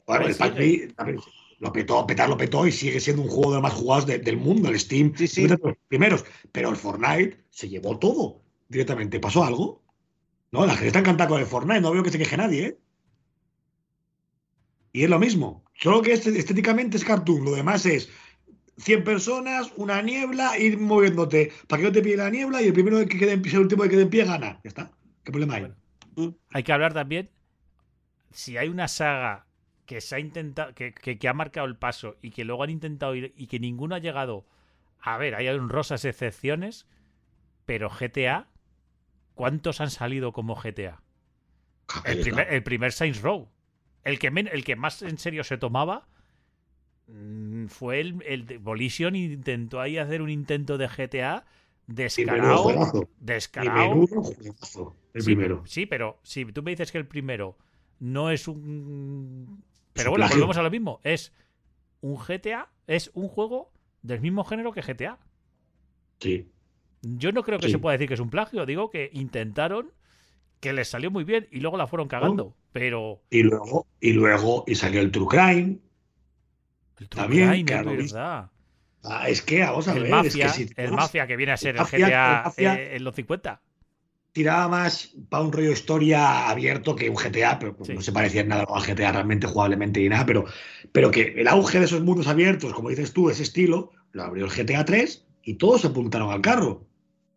Bueno, el PUBG también lo petó, petar lo petó y sigue siendo un juego de los más jugados de- del mundo, el Steam. Sí, sí. es de los primeros. Pero el Fortnite se llevó todo directamente. ¿Pasó algo? No, la gente está encantada con el Fortnite, no veo que se queje nadie, ¿eh? Y es lo mismo. Solo que este- estéticamente es cartoon, lo demás es 100 personas, una niebla, ir moviéndote para que no te pille la niebla y el primero que quede en pie, el último que quede en pie gana. Ya está. ¿Qué problema hay? Hay que hablar también si hay una saga que se ha intentado, que, que- que ha marcado el paso y que luego han intentado ir y que ninguno ha llegado. A ver, hay honrosas excepciones, pero GTA, ¿cuántos han salido como GTA? El primer, el primer Saints Row. El que, el que más en serio se tomaba fue el, el de Volition. Intentó ahí hacer un intento de GTA descarado. Descarado. El Sí, primero. Sí, pero si tú me dices que el primero no es un. Pero bueno, plagio. volvemos a lo mismo. Es un GTA, es un juego del mismo género que GTA. Sí. Yo no creo que Sí. se pueda decir que es un plagio. Digo que intentaron, que les salió muy bien y luego la fueron cagando. Pero Y luego, y luego, y salió el True Crime. El Está verdad. Ah, es que, vamos a El ver, Mafia, es que si el Mafia que viene a ser el, Mafia- GTA el Mafia- eh, en los 50. tiraba más para un rollo historia abierto que un GTA, pero pues Sí. no se parecía en nada a GTA realmente, jugablemente ni nada, pero, pero que el auge de esos mundos abiertos, como dices tú, ese estilo, lo abrió el GTA 3 y todos se apuntaron al carro.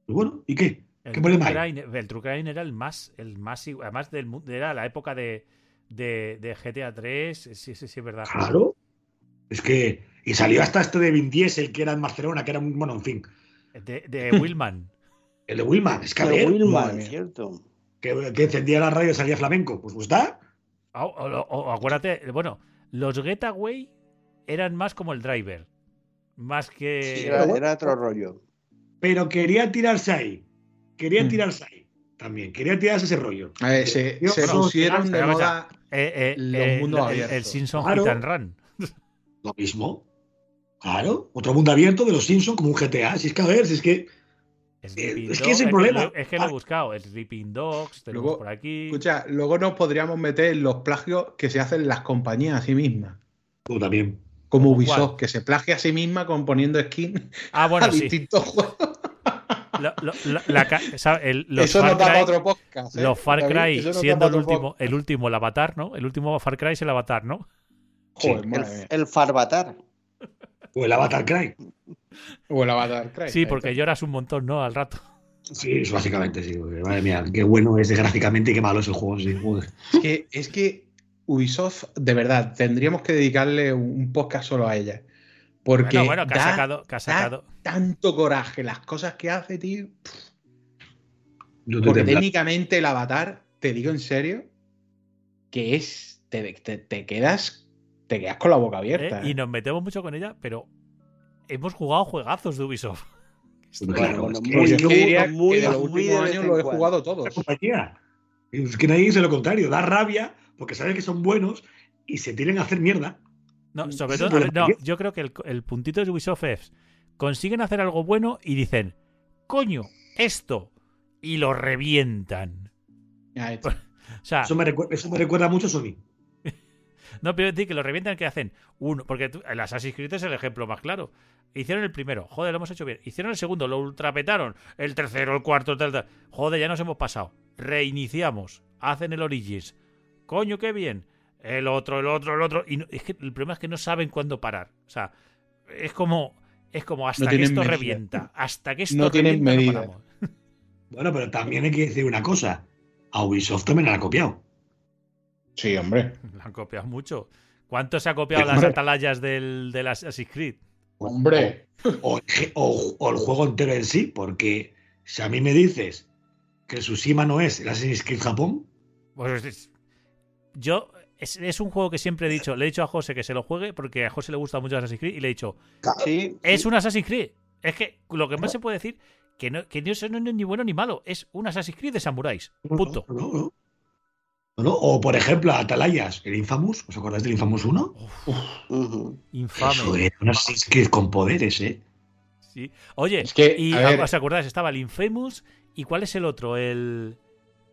Y bueno, ¿y qué? El ¿Qué problema hay? Crime, el True Crime era el más, el más, además del era la época de, de, de GTA 3, sí, sí, sí, es verdad. Claro. Es que. Y salió hasta este de Vin Diesel, que era en Barcelona, que era un. Bueno, en fin. De, de Willman. El de Wilman. Es que a ver, Willman, cierto. que, que encendía la radio y salía flamenco. Pues, pues está. O, o- o- acuérdate, bueno, los Getaway eran más como el driver. Más que. Sí, era, era otro rollo. Pero quería tirarse ahí. Quería Mm. tirarse ahí. También. Quería tirarse ese rollo. A ver, se, se pusieron de moda. eh, eh, los eh, mundos el-. Simpson Claro. Hit and Run. Lo mismo. Claro. Otro mundo abierto de los Simpsons como un GTA. Si es que a ver, si es que. Es que es el problema. Es que lo he Ah. buscado. Sleeping Dogs, tenemos Luego, por aquí. Escucha, luego nos podríamos meter en los plagios que se hacen las compañías a sí mismas. Tú también. Como ¿Cómo Ubisoft, cuál? que se plagia a sí misma componiendo skin Ah, bueno, a sí. distintos juegos. Eso Far nos da para Cry- otro podcast. ¿eh? Los Far Cry siendo el último, podcast. el último, el Avatar, ¿no? El último Far Cry es el Avatar, ¿no? Joder, Sí, madre El, mía. el Farbatar. O el Avatar Cry. O el Avatar Cry. Sí, porque lloras un montón, ¿no? Al rato. Sí, básicamente, sí. porque, Madre mía, qué bueno es gráficamente y qué malo es el juego. Sí. Es que, es que Ubisoft, de verdad, tendríamos que dedicarle un podcast solo a ella. Porque Bueno, bueno, que ha da- sacado, que ha da tanto coraje las cosas que hace, tío. Yo te Porque técnicamente el avatar, te digo en serio, que es. Te, te- te quedas. Te quedas con la boca ¿eh? abierta. Y ¿eh? nos metemos mucho con ella, pero hemos jugado juegazos de Ubisoft. Claro, Bueno, es que muy- yo diría muy- que de los muy últimos de años lo he jugado todos. compañía. Es que nadie dice lo contrario, da rabia porque saben que son buenos y se tienen a hacer mierda. No, sobre Ese todo, ver, no, yo creo que el, el puntito de Ubisoft es consiguen hacer algo bueno y dicen, coño, esto, y lo revientan. Ya, O sea, Eso me, recuerda, eso me recuerda mucho a Sony. No, pero decir que lo revientan, que hacen? Uno, porque tú- el Assassin's Creed es el ejemplo más claro. Hicieron el primero, joder, lo hemos hecho bien. Hicieron el segundo, lo ultrapetaron. El tercero, el cuarto, tal, tal. Joder, ya nos hemos pasado. Reiniciamos. Hacen el Origins. Coño, qué bien. El otro, el otro, el otro. Y no- es que el problema es que no saben cuándo parar. O sea, es como, es como hasta que esto medida. revienta. Hasta que esto No tienen revienta, medida. paramos. Bueno, pero también hay que decir una cosa. A Ubisoft también la han copiado. Sí, hombre. La han copiado mucho. ¿Cuánto se ha copiado las atalayas del, del Assassin's Creed? Hombre. O, o- o el juego entero en sí, porque si a mí me dices que Tsushima no es el Assassin's Creed Japón, Pues es- yo es, es un juego que siempre he dicho, le he dicho a José que se lo juegue porque a José le gusta mucho Assassin's Creed y le he dicho, Sí, es sí. un Assassin's Creed. Es que lo que más se puede decir que no, que no es no es ni bueno ni malo, es un Assassin's Creed de samuráis. Punto. No, no. O por ejemplo, Atalayas, el Infamous, ¿os acordáis del Infamous 1? Ujú. Eso Infame. era un Assassin's Creed con poderes, ¿eh? Sí. Oye, Es que, y ¿os acordáis? Estaba el Infamous y ¿cuál es el otro? El,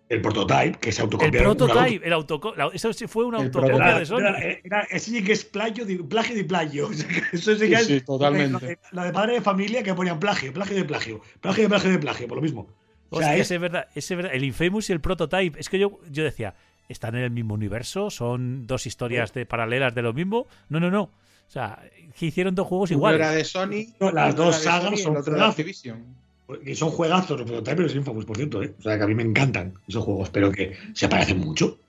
El prototype, que se el autocopiaron. prototype, el autoco la- eso sí fue una El autocopia Era, de Sony. era- era- ese sí que es plagio de, plagio de plagio. O sea, que Eso sí Sí, que es sí, totalmente. La de, la de padre de familia que ponían plagio, plagio de plagio, plagio de plagio de plagio, por lo mismo. O sea, Hostia, es- ese es verdad, ese es verdad. El Infamous y el Prototype. Es que yo, yo decía, ¿están en el mismo universo? ¿Son dos historias de paralelas de lo mismo? No, no, no. O sea, que hicieron dos juegos uno iguales. era de Sony. No, las dos sagas son. Y son juegazos, los prototype y los Infamous, por cierto, ¿eh? O sea, que a mí me encantan esos juegos, pero que se parecen mucho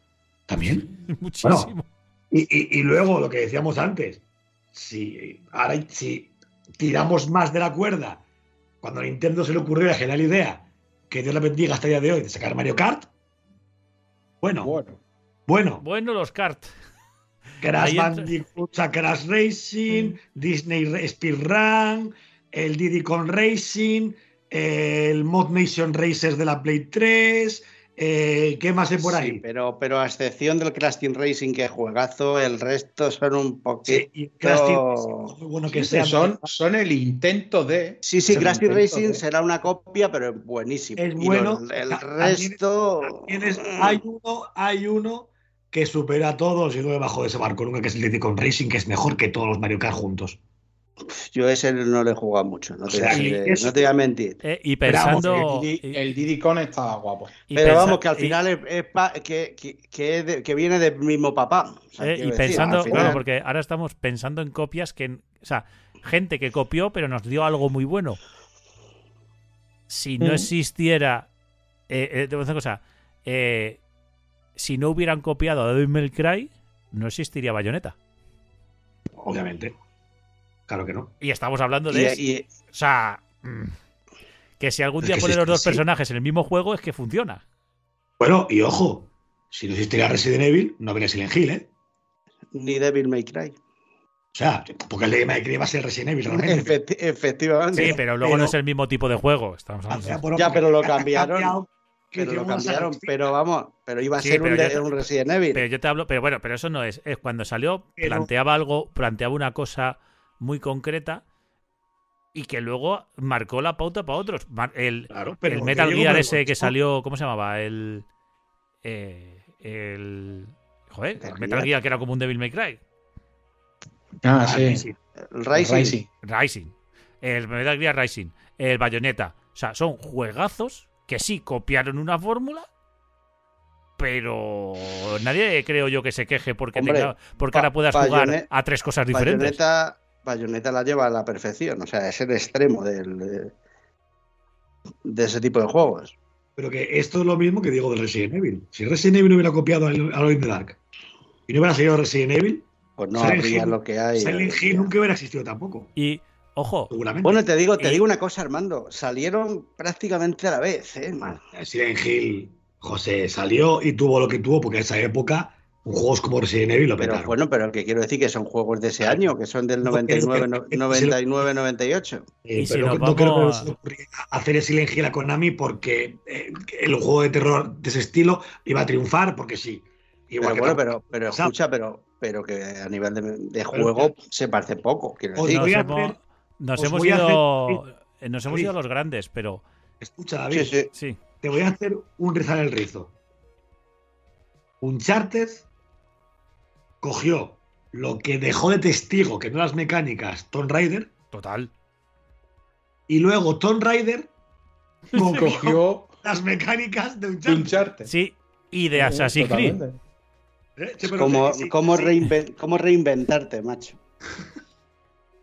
también. Muchísimo. Y, y- y luego lo que decíamos antes, si ahora si tiramos más de la cuerda, cuando a Nintendo se le ocurrió la genial idea, que Dios la bendiga hasta el día de hoy, de sacar Mario Kart, bueno, bueno, Bueno, Bueno, los kart. Crash Bandicoot, Crash Racing, Disney Speedrun, el Diddy Kong Racing, el Mod Nation Racers de la Play 3, eh, ¿qué más hay por Sí, ahí? pero, pero a excepción del Crash Team Racing, que es juegazo, el resto son un poquito. Sí, Team bueno que que sea. son, son el intento de. Sí, sí, Crash Team Racing de- será una copia, pero es buenísimo. Es Y bueno. los- el También- resto. Tienes- hay uno, hay uno que supera a todos y no debajo de ese barco nunca, que es el Diddy Kong Racing, que es mejor que todos los Mario Kart juntos. Yo ese no le he jugado mucho, no O te, sea, voy, a, no te voy a mentir. Eh, y Pero vamos, pensando. El Diddy, Kong estaba guapo. pero pensa- vamos, que al y- final es, es pa- que, que, de- que viene del mismo papá. O sea, eh, y decir, pensando, final- claro, porque ahora estamos pensando en copias que. O sea, gente que copió, pero nos dio algo muy bueno. Si no Mm. existiera. Eh, eh, te voy a decir una cosa. eh, si no hubieran copiado a Devil May Cry, no existiría Bayonetta. Obviamente. Claro que no. Y estamos hablando de. y- y- O sea. mm, Que si algún día ponen los dos sí. personajes en el mismo juego, es que funciona. Bueno, y ojo, si no existiera Resident Evil, no habría Silent Hill, ¿eh? ni Devil May Cry. O sea, porque el de May Cry va a ser Resident Evil realmente. Efecti- efectivamente. Sí, pero luego no es el mismo tipo de juego. Estamos hablando. Ya, pero- Ya, pero lo cambiaron. cambiado, Pero lo cambiaron, pero vamos, pero iba a Sí, ser un, te- Resident Evil. Pero yo te hablo, pero bueno, pero eso no es. Es cuando salió, Pero- planteaba algo, planteaba una cosa muy concreta y que luego marcó la pauta para otros. El, Claro, pero el Metal Gear ese que salió, ¿cómo se llamaba? El. eh, el. Joder, Metal el Metal Gear. Gear que era como un Devil May Cry. Ah, Ah, sí. sí. el Rising. Rising. Rising. El Metal Gear Rising. El Bayonetta. O sea, son juegazos que sí copiaron una fórmula. Pero nadie creo yo que se queje porque, Hombre, tenga- porque ahora puedas jugar a tres cosas diferentes. Bayonetta, Bayonetta la lleva a la perfección, o sea, es el extremo del. de- ese tipo de juegos. Pero que esto es lo mismo que digo de Resident Evil. Si Resident Evil hubiera copiado a Alone in the Dark y no hubiera salido Resident Evil, Pues no Silent habría Hill- lo que hay. Silent Hill nunca hubiera existido tampoco. Y, ojo, Seguramente. Bueno, te digo, te Y- digo una cosa, Armando. Salieron prácticamente a la vez, ¿eh? Silent Hill, José, salió y tuvo lo que tuvo porque en esa época juegos como Resident Evil lo Pero petaron. bueno, pero que quiero decir que son juegos de ese año, que son del No, 99, es- no- es- 99, 98. Eh, Y si pero nos no creo que se ocurriera hacer el Silent Hill a Konami porque eh, el juego de terror de ese estilo iba a triunfar porque sí. Igual Pero que bueno, pero, pero escucha, pero, pero que a nivel de, de Pero- juego se parece poco. Quiero decir. nos hemos, nos ido, hacer- eh, nos hemos David. ido a los grandes, pero Escucha, David, Sí, sí. sí. te voy a hacer un rizar el rizo. Uncharted cogió lo que dejó de testigo, que no las mecánicas, Tomb Raider, Total. y luego Tomb Raider cogió las mecánicas de un Uncharted. charte. Sí, y de Assassin's Creed. ¿Eh? Sí, como, sí, como, sí. reinven- como reinventarte, macho.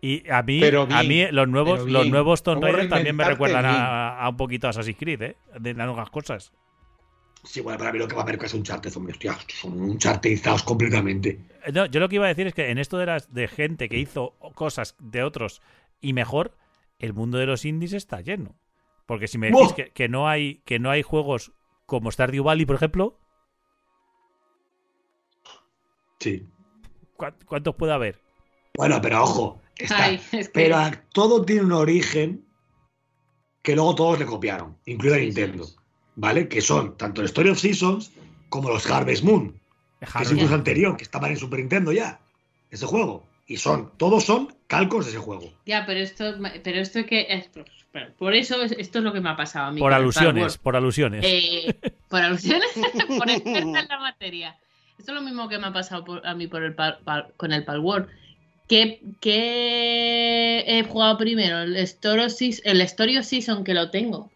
Y a mí, Pero a mí los nuevos, los nuevos Tomb ¿Cómo Raider también me recuerdan a, a un poquito a Assassin's Creed, ¿eh? De nuevas cosas. Sí, bueno, para mí lo que va a que es Uncharted, hombre, hostia, son unchartizados completamente. Eh, No, yo lo que iba a decir es que en esto de las de gente que hizo cosas de otros y mejor, el mundo de los indies está lleno. Porque si me decís que, que no hay que no hay juegos como Stardew Valley, por ejemplo, Sí. ¿cuá- ¿cuántos puede haber? Bueno, pero ojo, está, Ay, es que- pero todo tiene un origen que luego todos le copiaron, incluida Nintendo, ¿vale? Que son tanto el Story of Seasons como los Harvest Moon, que es incluso anterior, que estaban en Super Nintendo ya, ese juego. Y son, todos son calcos de ese juego. Ya, pero esto, pero esto que es, por eso es- esto es lo que me ha pasado a mí. Por alusiones, por alusiones. Eh, por alusiones, por experta en la materia. Esto es lo mismo que me ha pasado por- a mí por el pal- pal- con el Palworld. ¿Qué, qué he jugado primero? ¿El Story, ¿El Story of Season que lo tengo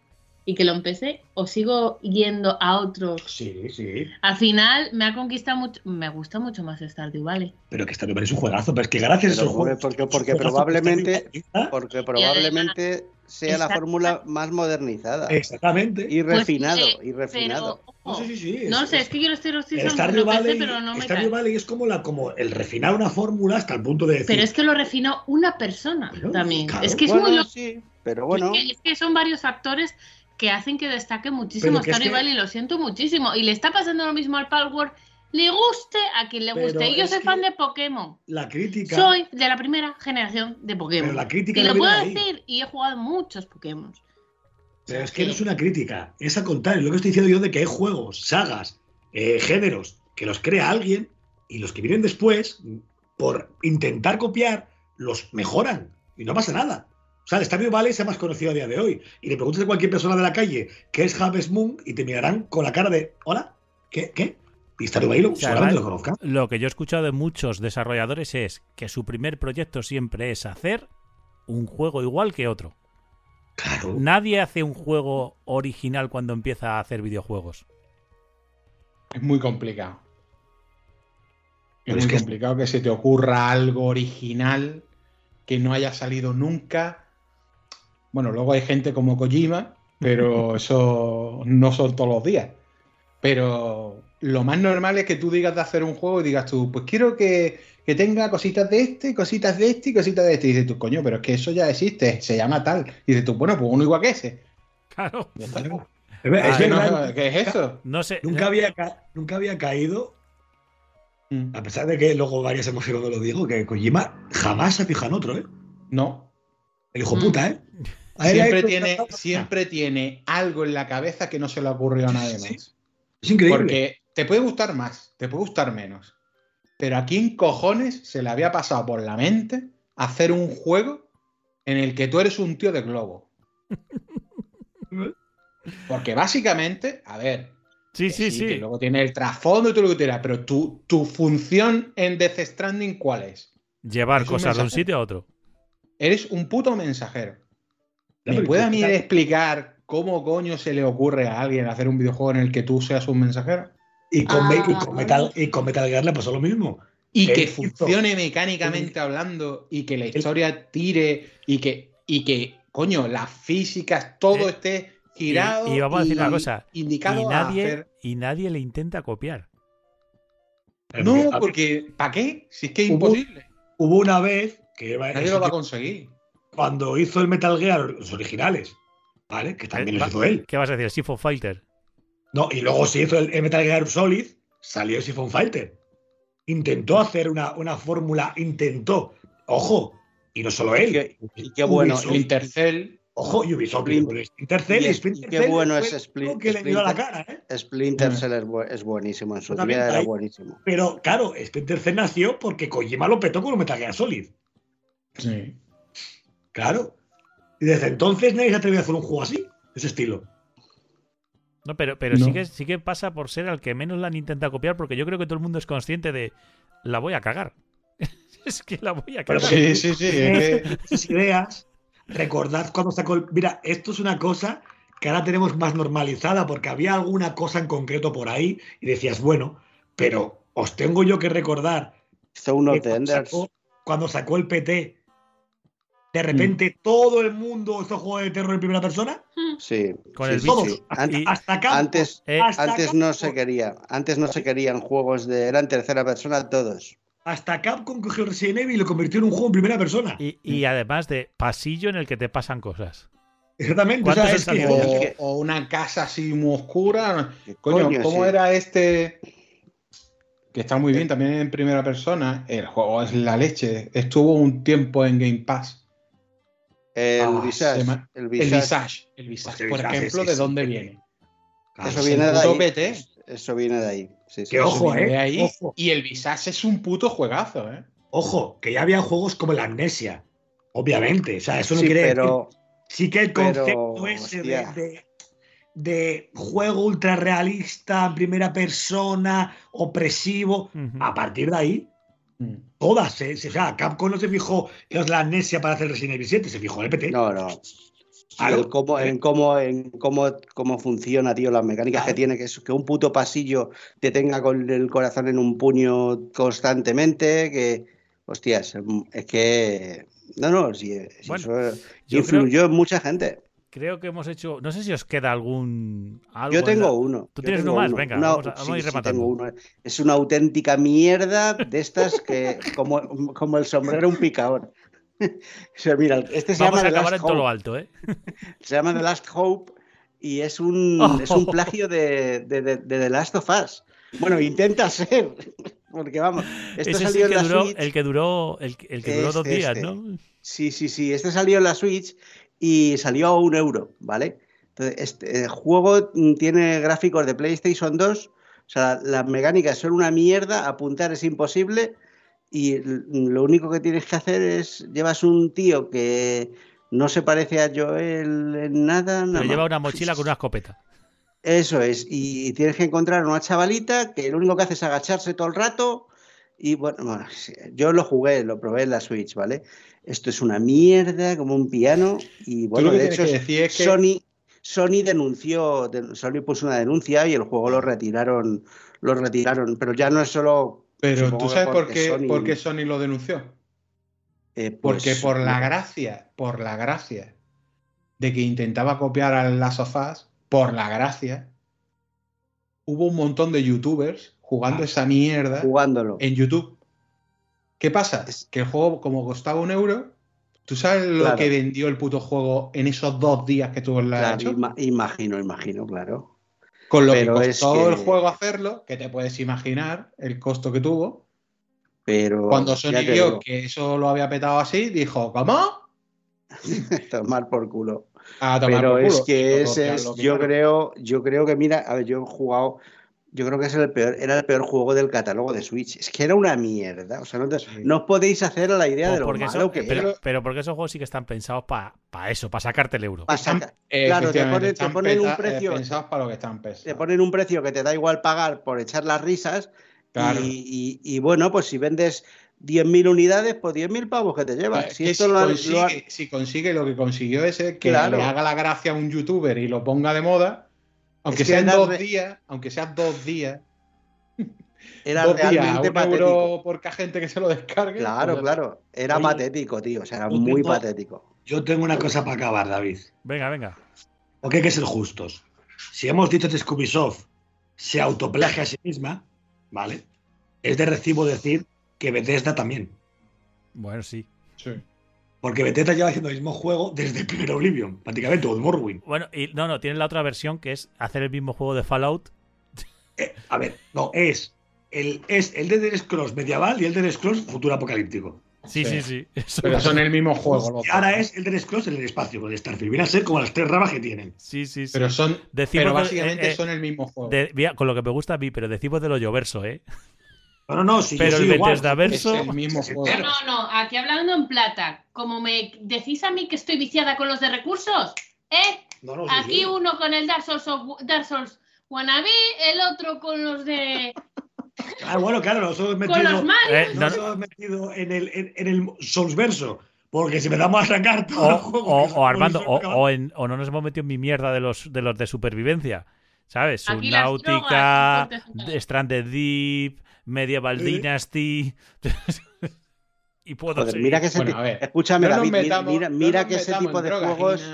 y que lo empecé? ¿O sigo yendo a otros? Sí, sí. Al final me ha conquistado mucho. Me gusta mucho más Stardew Valley. Pero que está bien, es un juegazo, pero es que gracias a Pero, esos juegos. porque- porque juegazos probablemente- Porque probablemente sea la fórmula más modernizada. Exactamente. Y Pues, refinado, eh, y refinado. Pero, No, ojo, sí, sí, sí, no es- sé, es- es que yo El Season Stardew lo Valley, pero no me Stardew. Valley es como, la, como el refinar una fórmula hasta el punto de decir. Pero es que lo refinó una persona Claro, también. claro. Es que es Bueno, muy loco. sí, pero bueno. Es, que, es que son varios factores que hacen que destaque muchísimo que es que- Valley, lo siento muchísimo. Y le está pasando lo mismo al Palworld. Le guste a quien le Pero guste. Y yo soy fan de Pokémon. La crítica. Soy de la primera generación de Pokémon. Pero la crítica y no lo puedo ahí. decir, y he jugado muchos Pokémon. Pero es que no es una crítica, es al contrario. Lo que estoy diciendo yo de que hay juegos, sagas, eh, géneros que los crea alguien y los que vienen después, por intentar copiar, los mejoran y no pasa nada. O sea, el Stardew Valley es el más conocido a día de hoy. Y le preguntas a cualquier persona de la calle qué es Harvest Moon y te mirarán con la cara de ¿Hola? ¿Qué? ¿Qué? Y Stardew Valley lo- sea, seguramente lo conozcan. Lo que yo he escuchado de muchos desarrolladores es que su primer proyecto siempre es hacer un juego igual que otro. Claro. Nadie hace un juego original cuando empieza a hacer videojuegos. Es muy complicado. Es Pero es muy que complicado que se te ocurra algo original que no haya salido nunca. Bueno, luego hay gente como Kojima, pero eso no son todos los días. Pero lo más normal es que tú digas de hacer un juego y digas tú, pues quiero que, que tenga cositas de este, cositas de este y cositas de este. Y dices tú, coño, pero es que eso ya existe, se llama tal. Y dices tú, bueno, pues uno igual que ese. Claro. Es es Ah, no, ¿Qué es eso? No sé. nunca, había ca- nunca había caído Mm. A pesar de que luego varias emociones cuando lo digo, que Kojima jamás se fija en otro, ¿eh? No, El hijo Mm. puta, ¿eh? Le ha siempre tiene, siempre tiene algo en la cabeza que no se le ocurrió a nadie Sí, más. Es increíble. Porque te puede gustar más, te puede gustar menos. Pero a quién cojones se le había pasado por la mente hacer un juego en el que tú eres un tío de globo. Porque básicamente, a ver, Sí, sí, sí. que luego tiene el trasfondo y todo lo que quieras, pero tu, tu función en Death Stranding, ¿cuál es? Llevar es cosas de un sitio a otro. Eres un puto mensajero. ¿Me puede a mí explicar cómo coño se le ocurre a alguien hacer un videojuego en el que tú seas un mensajero? Y con, Ah. Me- y con Metal, y con Metal Gear le pasó lo mismo. Y que hizo- funcione mecánicamente hablando y que la historia tire y que, y que coño, las físicas, todo Eh. esté girado. y, y vamos a decir una cosa. Indicado Y a nadie, hacer- y nadie le intenta copiar. No, porque ¿para qué? Si es que es Hubo- imposible. Hubo una vez que Nadie lo va a conseguir. cuando hizo el Metal Gear, los originales, ¿vale? Que también Eh, los hizo él. ¿Qué vas a decir? Siphon Fighter. No, y luego se hizo el, Metal Gear Solid, salió Siphon Fighter. Intentó hacer una, una fórmula, intentó. Ojo, y no solo Y él. qué, y qué bueno. Ubisoft. Splinter Cell. Ojo, Ubisoft. Splinter- Cell y Splinter qué bueno es Splinter- que le dio a la cara, ¿eh? Splinter Mm. Cell es, bu- es buenísimo. En su día era buenísimo. Pero claro, Splinter Cell nació porque Kojima lo petó con el Metal Gear Solid. Sí. Claro. Y desde entonces nadie se atrevió a hacer un juego así, de ese estilo. No, pero, pero No. Sí, que, sí que pasa por ser al que menos la han intentado copiar, porque yo creo que todo el mundo es consciente de la voy a cagar. es que la voy a Pero cagar. Sí, sí, sí. es que- Esas ideas, recordad cuando sacó el. Mira, esto es una cosa que ahora tenemos más normalizada porque había alguna cosa en concreto por ahí y decías, bueno, pero os tengo yo que recordar Enders. sacó, cuando sacó el PT, de Mm. repente todo el mundo hizo juego de terror en primera persona. Mm. Sí. Con sí, el sí, bicho. sí. Hasta Capcom, Antes, Eh, hasta antes no se quería. Antes no se querían juegos de. Eran tercera persona todos. Hasta Capcom cogió Resident Evil y lo convirtió en un juego en primera persona. Y, y además de pasillo en el que te pasan cosas. Exactamente. O una casa así muy oscura. ¿Qué Coño, coño, ¿cómo sí? era este? Que está muy bien también en primera persona. El juego es la leche. Estuvo un tiempo en Game Pass. El Ah, Visage. El El Visage. El Visage, por Visage, ejemplo, sí, ¿de sí. dónde viene? Claro, Eso viene de ahí. PT. Eso viene de ahí. Sí, sí. Que ojo, Viene eh. de ahí. Ojo. Y el Visage es un puto juegazo, ¿eh? Ojo, que ya había juegos como la Amnesia. Obviamente. O sea, eso no Sí, quiere decir- pero Sí que el pero, concepto ese de, de- de juego ultra realista, en primera persona, opresivo, a partir de ahí. Todas. ¿eh? O sea, Capcom no se fijó en la amnesia para hacer Resident Evil 7, se fijó en el PT. No, no. Claro. el cómo, en cómo, en cómo, cómo funciona, tío, las mecánicas que tiene, que, es, que un puto pasillo te tenga con el corazón en un puño constantemente, que, hostias, es que, no, no, Bueno, eso influyó en mucha gente. Creo que hemos hecho. No sé si os queda algún. algo Yo en tengo la- uno. ¿Tú yo tienes uno más? Venga, vamos a- vamos a ir sí, rematando. tengo uno. Es una auténtica mierda de estas que, como, como el sombrero un picador. O sea, mira, este se Vamos llama a acabar Last en todo lo Hope. alto, ¿eh? Se llama The Last Hope y es un, Oh. es un plagio de, de- de- de The Last of Us. Bueno, intenta ser, porque vamos, esto Ese es el en que la duró, Switch. el que duró, el que duró dos Este, días, este. ¿no? Sí, sí, sí, este salió en la Switch y salió a un euro, ¿vale? Entonces, este el juego tiene gráficos de PlayStation 2, o sea, las mecánicas son una mierda, apuntar es imposible y lo único que tienes que hacer es, llevas un tío que no se parece a Joel en nada, nada Pero lleva una mochila con una escopeta. Eso es, y tienes que encontrar una chavalita que lo único que hace es agacharse todo el rato. Y bueno, yo lo jugué, lo probé en la Switch, ¿vale? Esto es una mierda, como un piano. Y bueno, de hecho, que que Sony, Sony denunció, de- Sony puso una denuncia y el juego lo retiraron, lo retiraron. Pero ya no es solo. Pero tú sabes por qué, Sony- por qué Sony lo denunció. eh, pues, Porque por la gracia, por la gracia de que intentaba copiar al Last of Us, por la gracia, hubo un montón de youtubers jugando esa mierda jugándolo. en YouTube. ¿Qué pasa? Es- Que el juego, como costaba un euro, ¿tú sabes lo Claro. que vendió el puto juego en esos dos días que tuvo en la Claro, hecho? ima- imagino, imagino, claro. Con lo pero que es costó el juego hacerlo, que te puedes imaginar el costo que tuvo. Pero Cuando Sony vio que eso lo había petado así, dijo, ¿cómo? tomar por culo. A tomar Pero por es culo. Y que es, lo yo creo, yo creo que mira, a ver, yo he jugado, yo creo que es el peor, era el peor juego del catálogo de Switch. Es que era una mierda. O sea, no, te- Sí. no os podéis hacer a la idea de lo porque malo eso- que pero, era. pero porque esos juegos sí que están pensados para eso, para sacarte el euro. Pa' saca- Claro, te ponen, te un eh, precio, pensados para lo que están pensados. te ponen un precio que te da igual pagar por echar las risas. Claro. Y, y- y bueno, pues si vendes 10.000 unidades, pues 10.000 pavos que te Eh, llevas. Si que esto si, lo consigue, lo si consigue lo que consiguió ese, que Claro. le haga la gracia a un youtuber y lo ponga de moda, aunque Es que sean dos re- días, aunque sean dos días, era dos días, realmente un patético. euro por cada gente que se lo descargue. Claro, pues, claro. Era Oye, patético, tío. O sea, era muy tengo- patético. Yo tengo una cosa para acabar, David. Venga, venga. Porque hay que ser justos. Si hemos dicho que Scoobysoft se autoplagia a sí misma, ¿vale? Es de recibo decir que Bethesda también. Bueno, sí. Sí. Porque Bethesda lleva haciendo el mismo juego desde el primer Oblivion, prácticamente, o de Morrowind. Bueno, y no, no, tienen la otra versión que es hacer el mismo juego de Fallout. Eh, a ver, no, es el, es el de Elder Scrolls medieval y el de Scrolls futuro apocalíptico. Sí, sí, Sí. Pero son el mismo juego. Y ahora es el de Scrolls en el espacio con el Starfield. Viene a ser como las tres ramas que tienen. Sí, sí, sí. Pero son. Decimos pero de- básicamente eh, eh, son el mismo juego. De- mira, con lo que me gusta a mí, pero decimos de lo lloverso, ¿eh? No, no, no, si Pero yo el. Bethesda es verso. el mismo juego. No, no, no, aquí hablando en plata, como me decís a mí que estoy viciada con los de recursos, ¿eh? No, no, sí, Aquí sí. uno con el Dark Souls, of- Dark Souls Wannabe, el otro con los de. Ah, bueno, claro, nos hemos con metido, los. Eh, no, nos hemos metido en el, en, en el Souls verso. Porque si me damos a sacar O, todo el juego. o- Armando, o, o en- o no nos hemos metido en mi mierda de los de los de supervivencia. ¿Sabes? Subnautica, Stranded Deep, Medieval. Dynasty. y puedo Joder, mira que ese Bueno, ti- a ver, Escúchame, no David, mira- metamos- mira, no mira nos que ese tipo de juegos.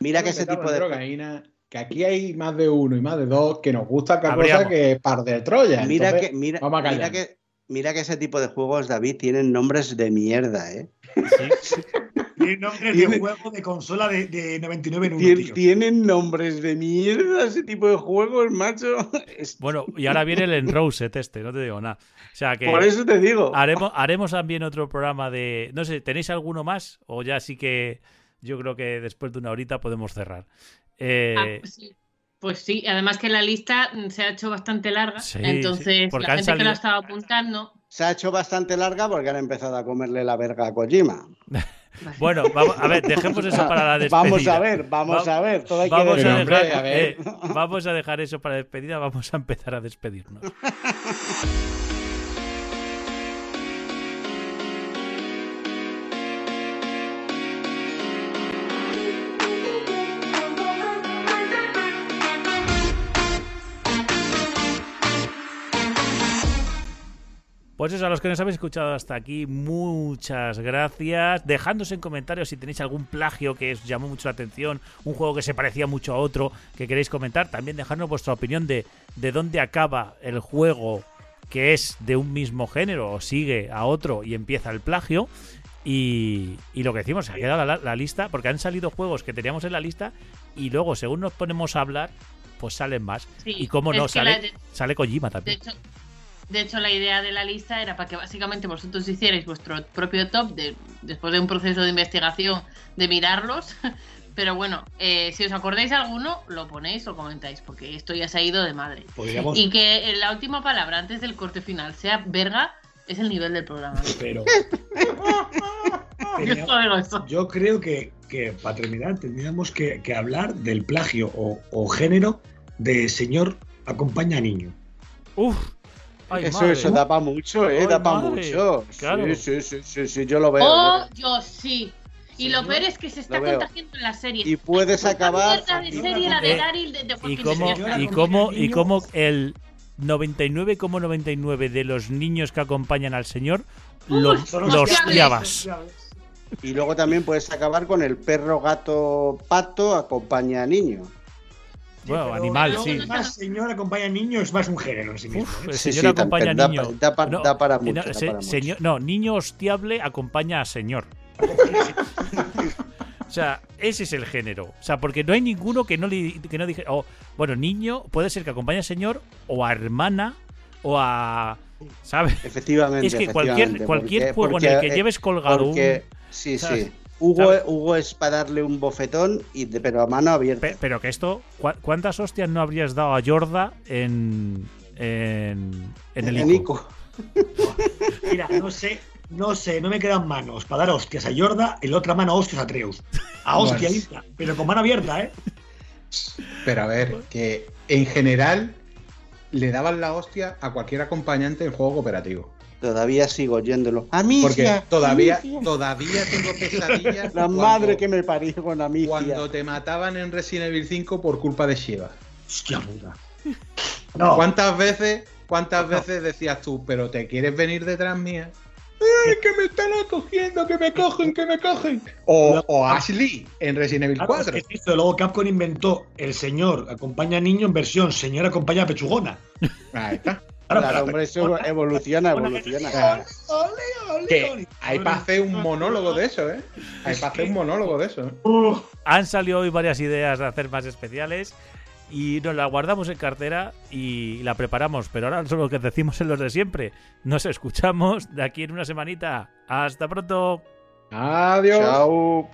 Mira no que ese tipo de. drogaína, que aquí hay más de uno y más de dos que nos gusta cada Habríamos. cosa que par de Troya. Mira Entonces, que, mira, vamos a mira callar. que, mira que ese tipo de juegos, David, tienen nombres de mierda, ¿eh? Tiene nombre de Tiene- juego de consola de, de 99 en uno, Tien- tío. tienen nombres de mierda ese tipo de juegos, macho. Es- Bueno, y ahora viene el Enrosed este, no te digo nada. O sea que Por eso te digo. haremos, haremos también otro programa de. No sé, ¿tenéis alguno más? O ya sí que yo creo que después de una horita podemos cerrar. Eh, Ah, pues sí. Pues sí, además que la lista se ha hecho bastante larga, Sí, entonces sí, porque la gente que salido- la estaba apuntando. Se ha hecho bastante larga porque han empezado a comerle la verga a Kojima. bueno, vamos, a ver, dejemos eso para la despedida. Vamos a ver, vamos Va- a ver. Todo hay que Vamos ver. a, hombre, dejar, a ver. eh, vamos a dejar eso para la despedida, vamos a empezar a despedirnos. Pues eso, a los que nos habéis escuchado hasta aquí, muchas gracias. Dejadnos en comentarios si tenéis algún plagio que os llamó mucho la atención, un juego que se parecía mucho a otro que queréis comentar. También dejadnos vuestra opinión de, de dónde acaba el juego que es de un mismo género o sigue a otro y empieza el plagio. Y, y lo que decimos, se ha quedado la, la lista, porque han salido juegos que teníamos en la lista y luego, según nos ponemos a hablar, pues salen más. Sí, y cómo no, sale, de- sale Kojima De también. hecho, de hecho, la idea de la lista era para que básicamente vosotros hicierais vuestro propio top de, después de un proceso de investigación de mirarlos. Pero bueno, eh, si os acordáis de alguno, lo ponéis o comentáis, porque esto ya se ha ido de madre. Podríamos, Y que eh, la última palabra antes del corte final sea verga, es el nivel del programa. pero. Yo creo que, que para terminar tendríamos que, que hablar del plagio o, o género de señor acompaña a niño. Uf, ay, Eso, madre. eso da para mucho, ¿eh? Ay, da para mucho. Claro. Sí, sí, sí, sí, sí, yo lo veo. Oh, yo- sí. Y Sí, lo peor es que se está contagiando en la serie. Y puedes acabar. de serie, la de Eh, Daryl de, de y cómo y cómo y cómo el 99,99 de los niños que acompañan al señor los, los hostiabas. Y luego también puedes acabar con el perro, gato, pato, acompaña a niño. Bueno, pero animal, sí. Más señor acompaña a niño es más un género en sí mismo. Uf, ¿eh? el Sí, señor sí, acompaña a da- niño. da pa- No, da para eh, mucho, no, da se- para mucho. señor- no, niño hostiable acompaña a señor. O sea, ese es el género. O sea, porque no hay ninguno que no, le, que no dije. o, bueno, niño puede ser que acompañe a señor o a hermana o a. ¿Sabes? Efectivamente. Es que cualquier, cualquier porque- juego porque, en el que eh, lleves colgado porque- un. Sí, ¿sabes? sí. Hugo, es para darle un bofetón, y de- pero a mano abierta. Pe- pero que esto. ¿cu- ¿Cuántas hostias no habrías dado a Yorda en. en. en el ICO? Ico. Mira, no sé, no sé, no me quedan manos para dar hostias a Yorda y la otra mano a hostias a Treus. A hostia Bueno. pero con mano abierta, ¿eh? Pero a ver, que en general le daban la hostia a cualquier acompañante en juego cooperativo. Todavía sigo oyéndolo. Amicia. Porque todavía, Amicia. todavía tengo pesadillas. La cuando- madre que me parió con Amicia. Cuando te mataban en Resident Evil 5 por culpa de Shiva. Hostia puta. No, ¿Cuántas veces, cuántas veces decías tú, pero te quieres venir detrás mía? ¡Ay, que me están acogiendo, que me cogen, que me cogen! O, o Ashley en Resident Evil Claro, 4. es que esto, luego Capcom inventó el señor acompaña a niño en versión señor acompaña a pechugona. Ahí está. Claro, hombre, eso evoluciona, evoluciona. Ole. hay para hacer un monólogo de eso, ¿eh? Hay para hacer un monólogo de eso. Han salido hoy varias ideas de hacer más especiales y nos la guardamos en cartera y la preparamos. Pero ahora solo lo que decimos en los de siempre. Nos escuchamos de aquí en una semanita. Hasta pronto. Adiós. Chao.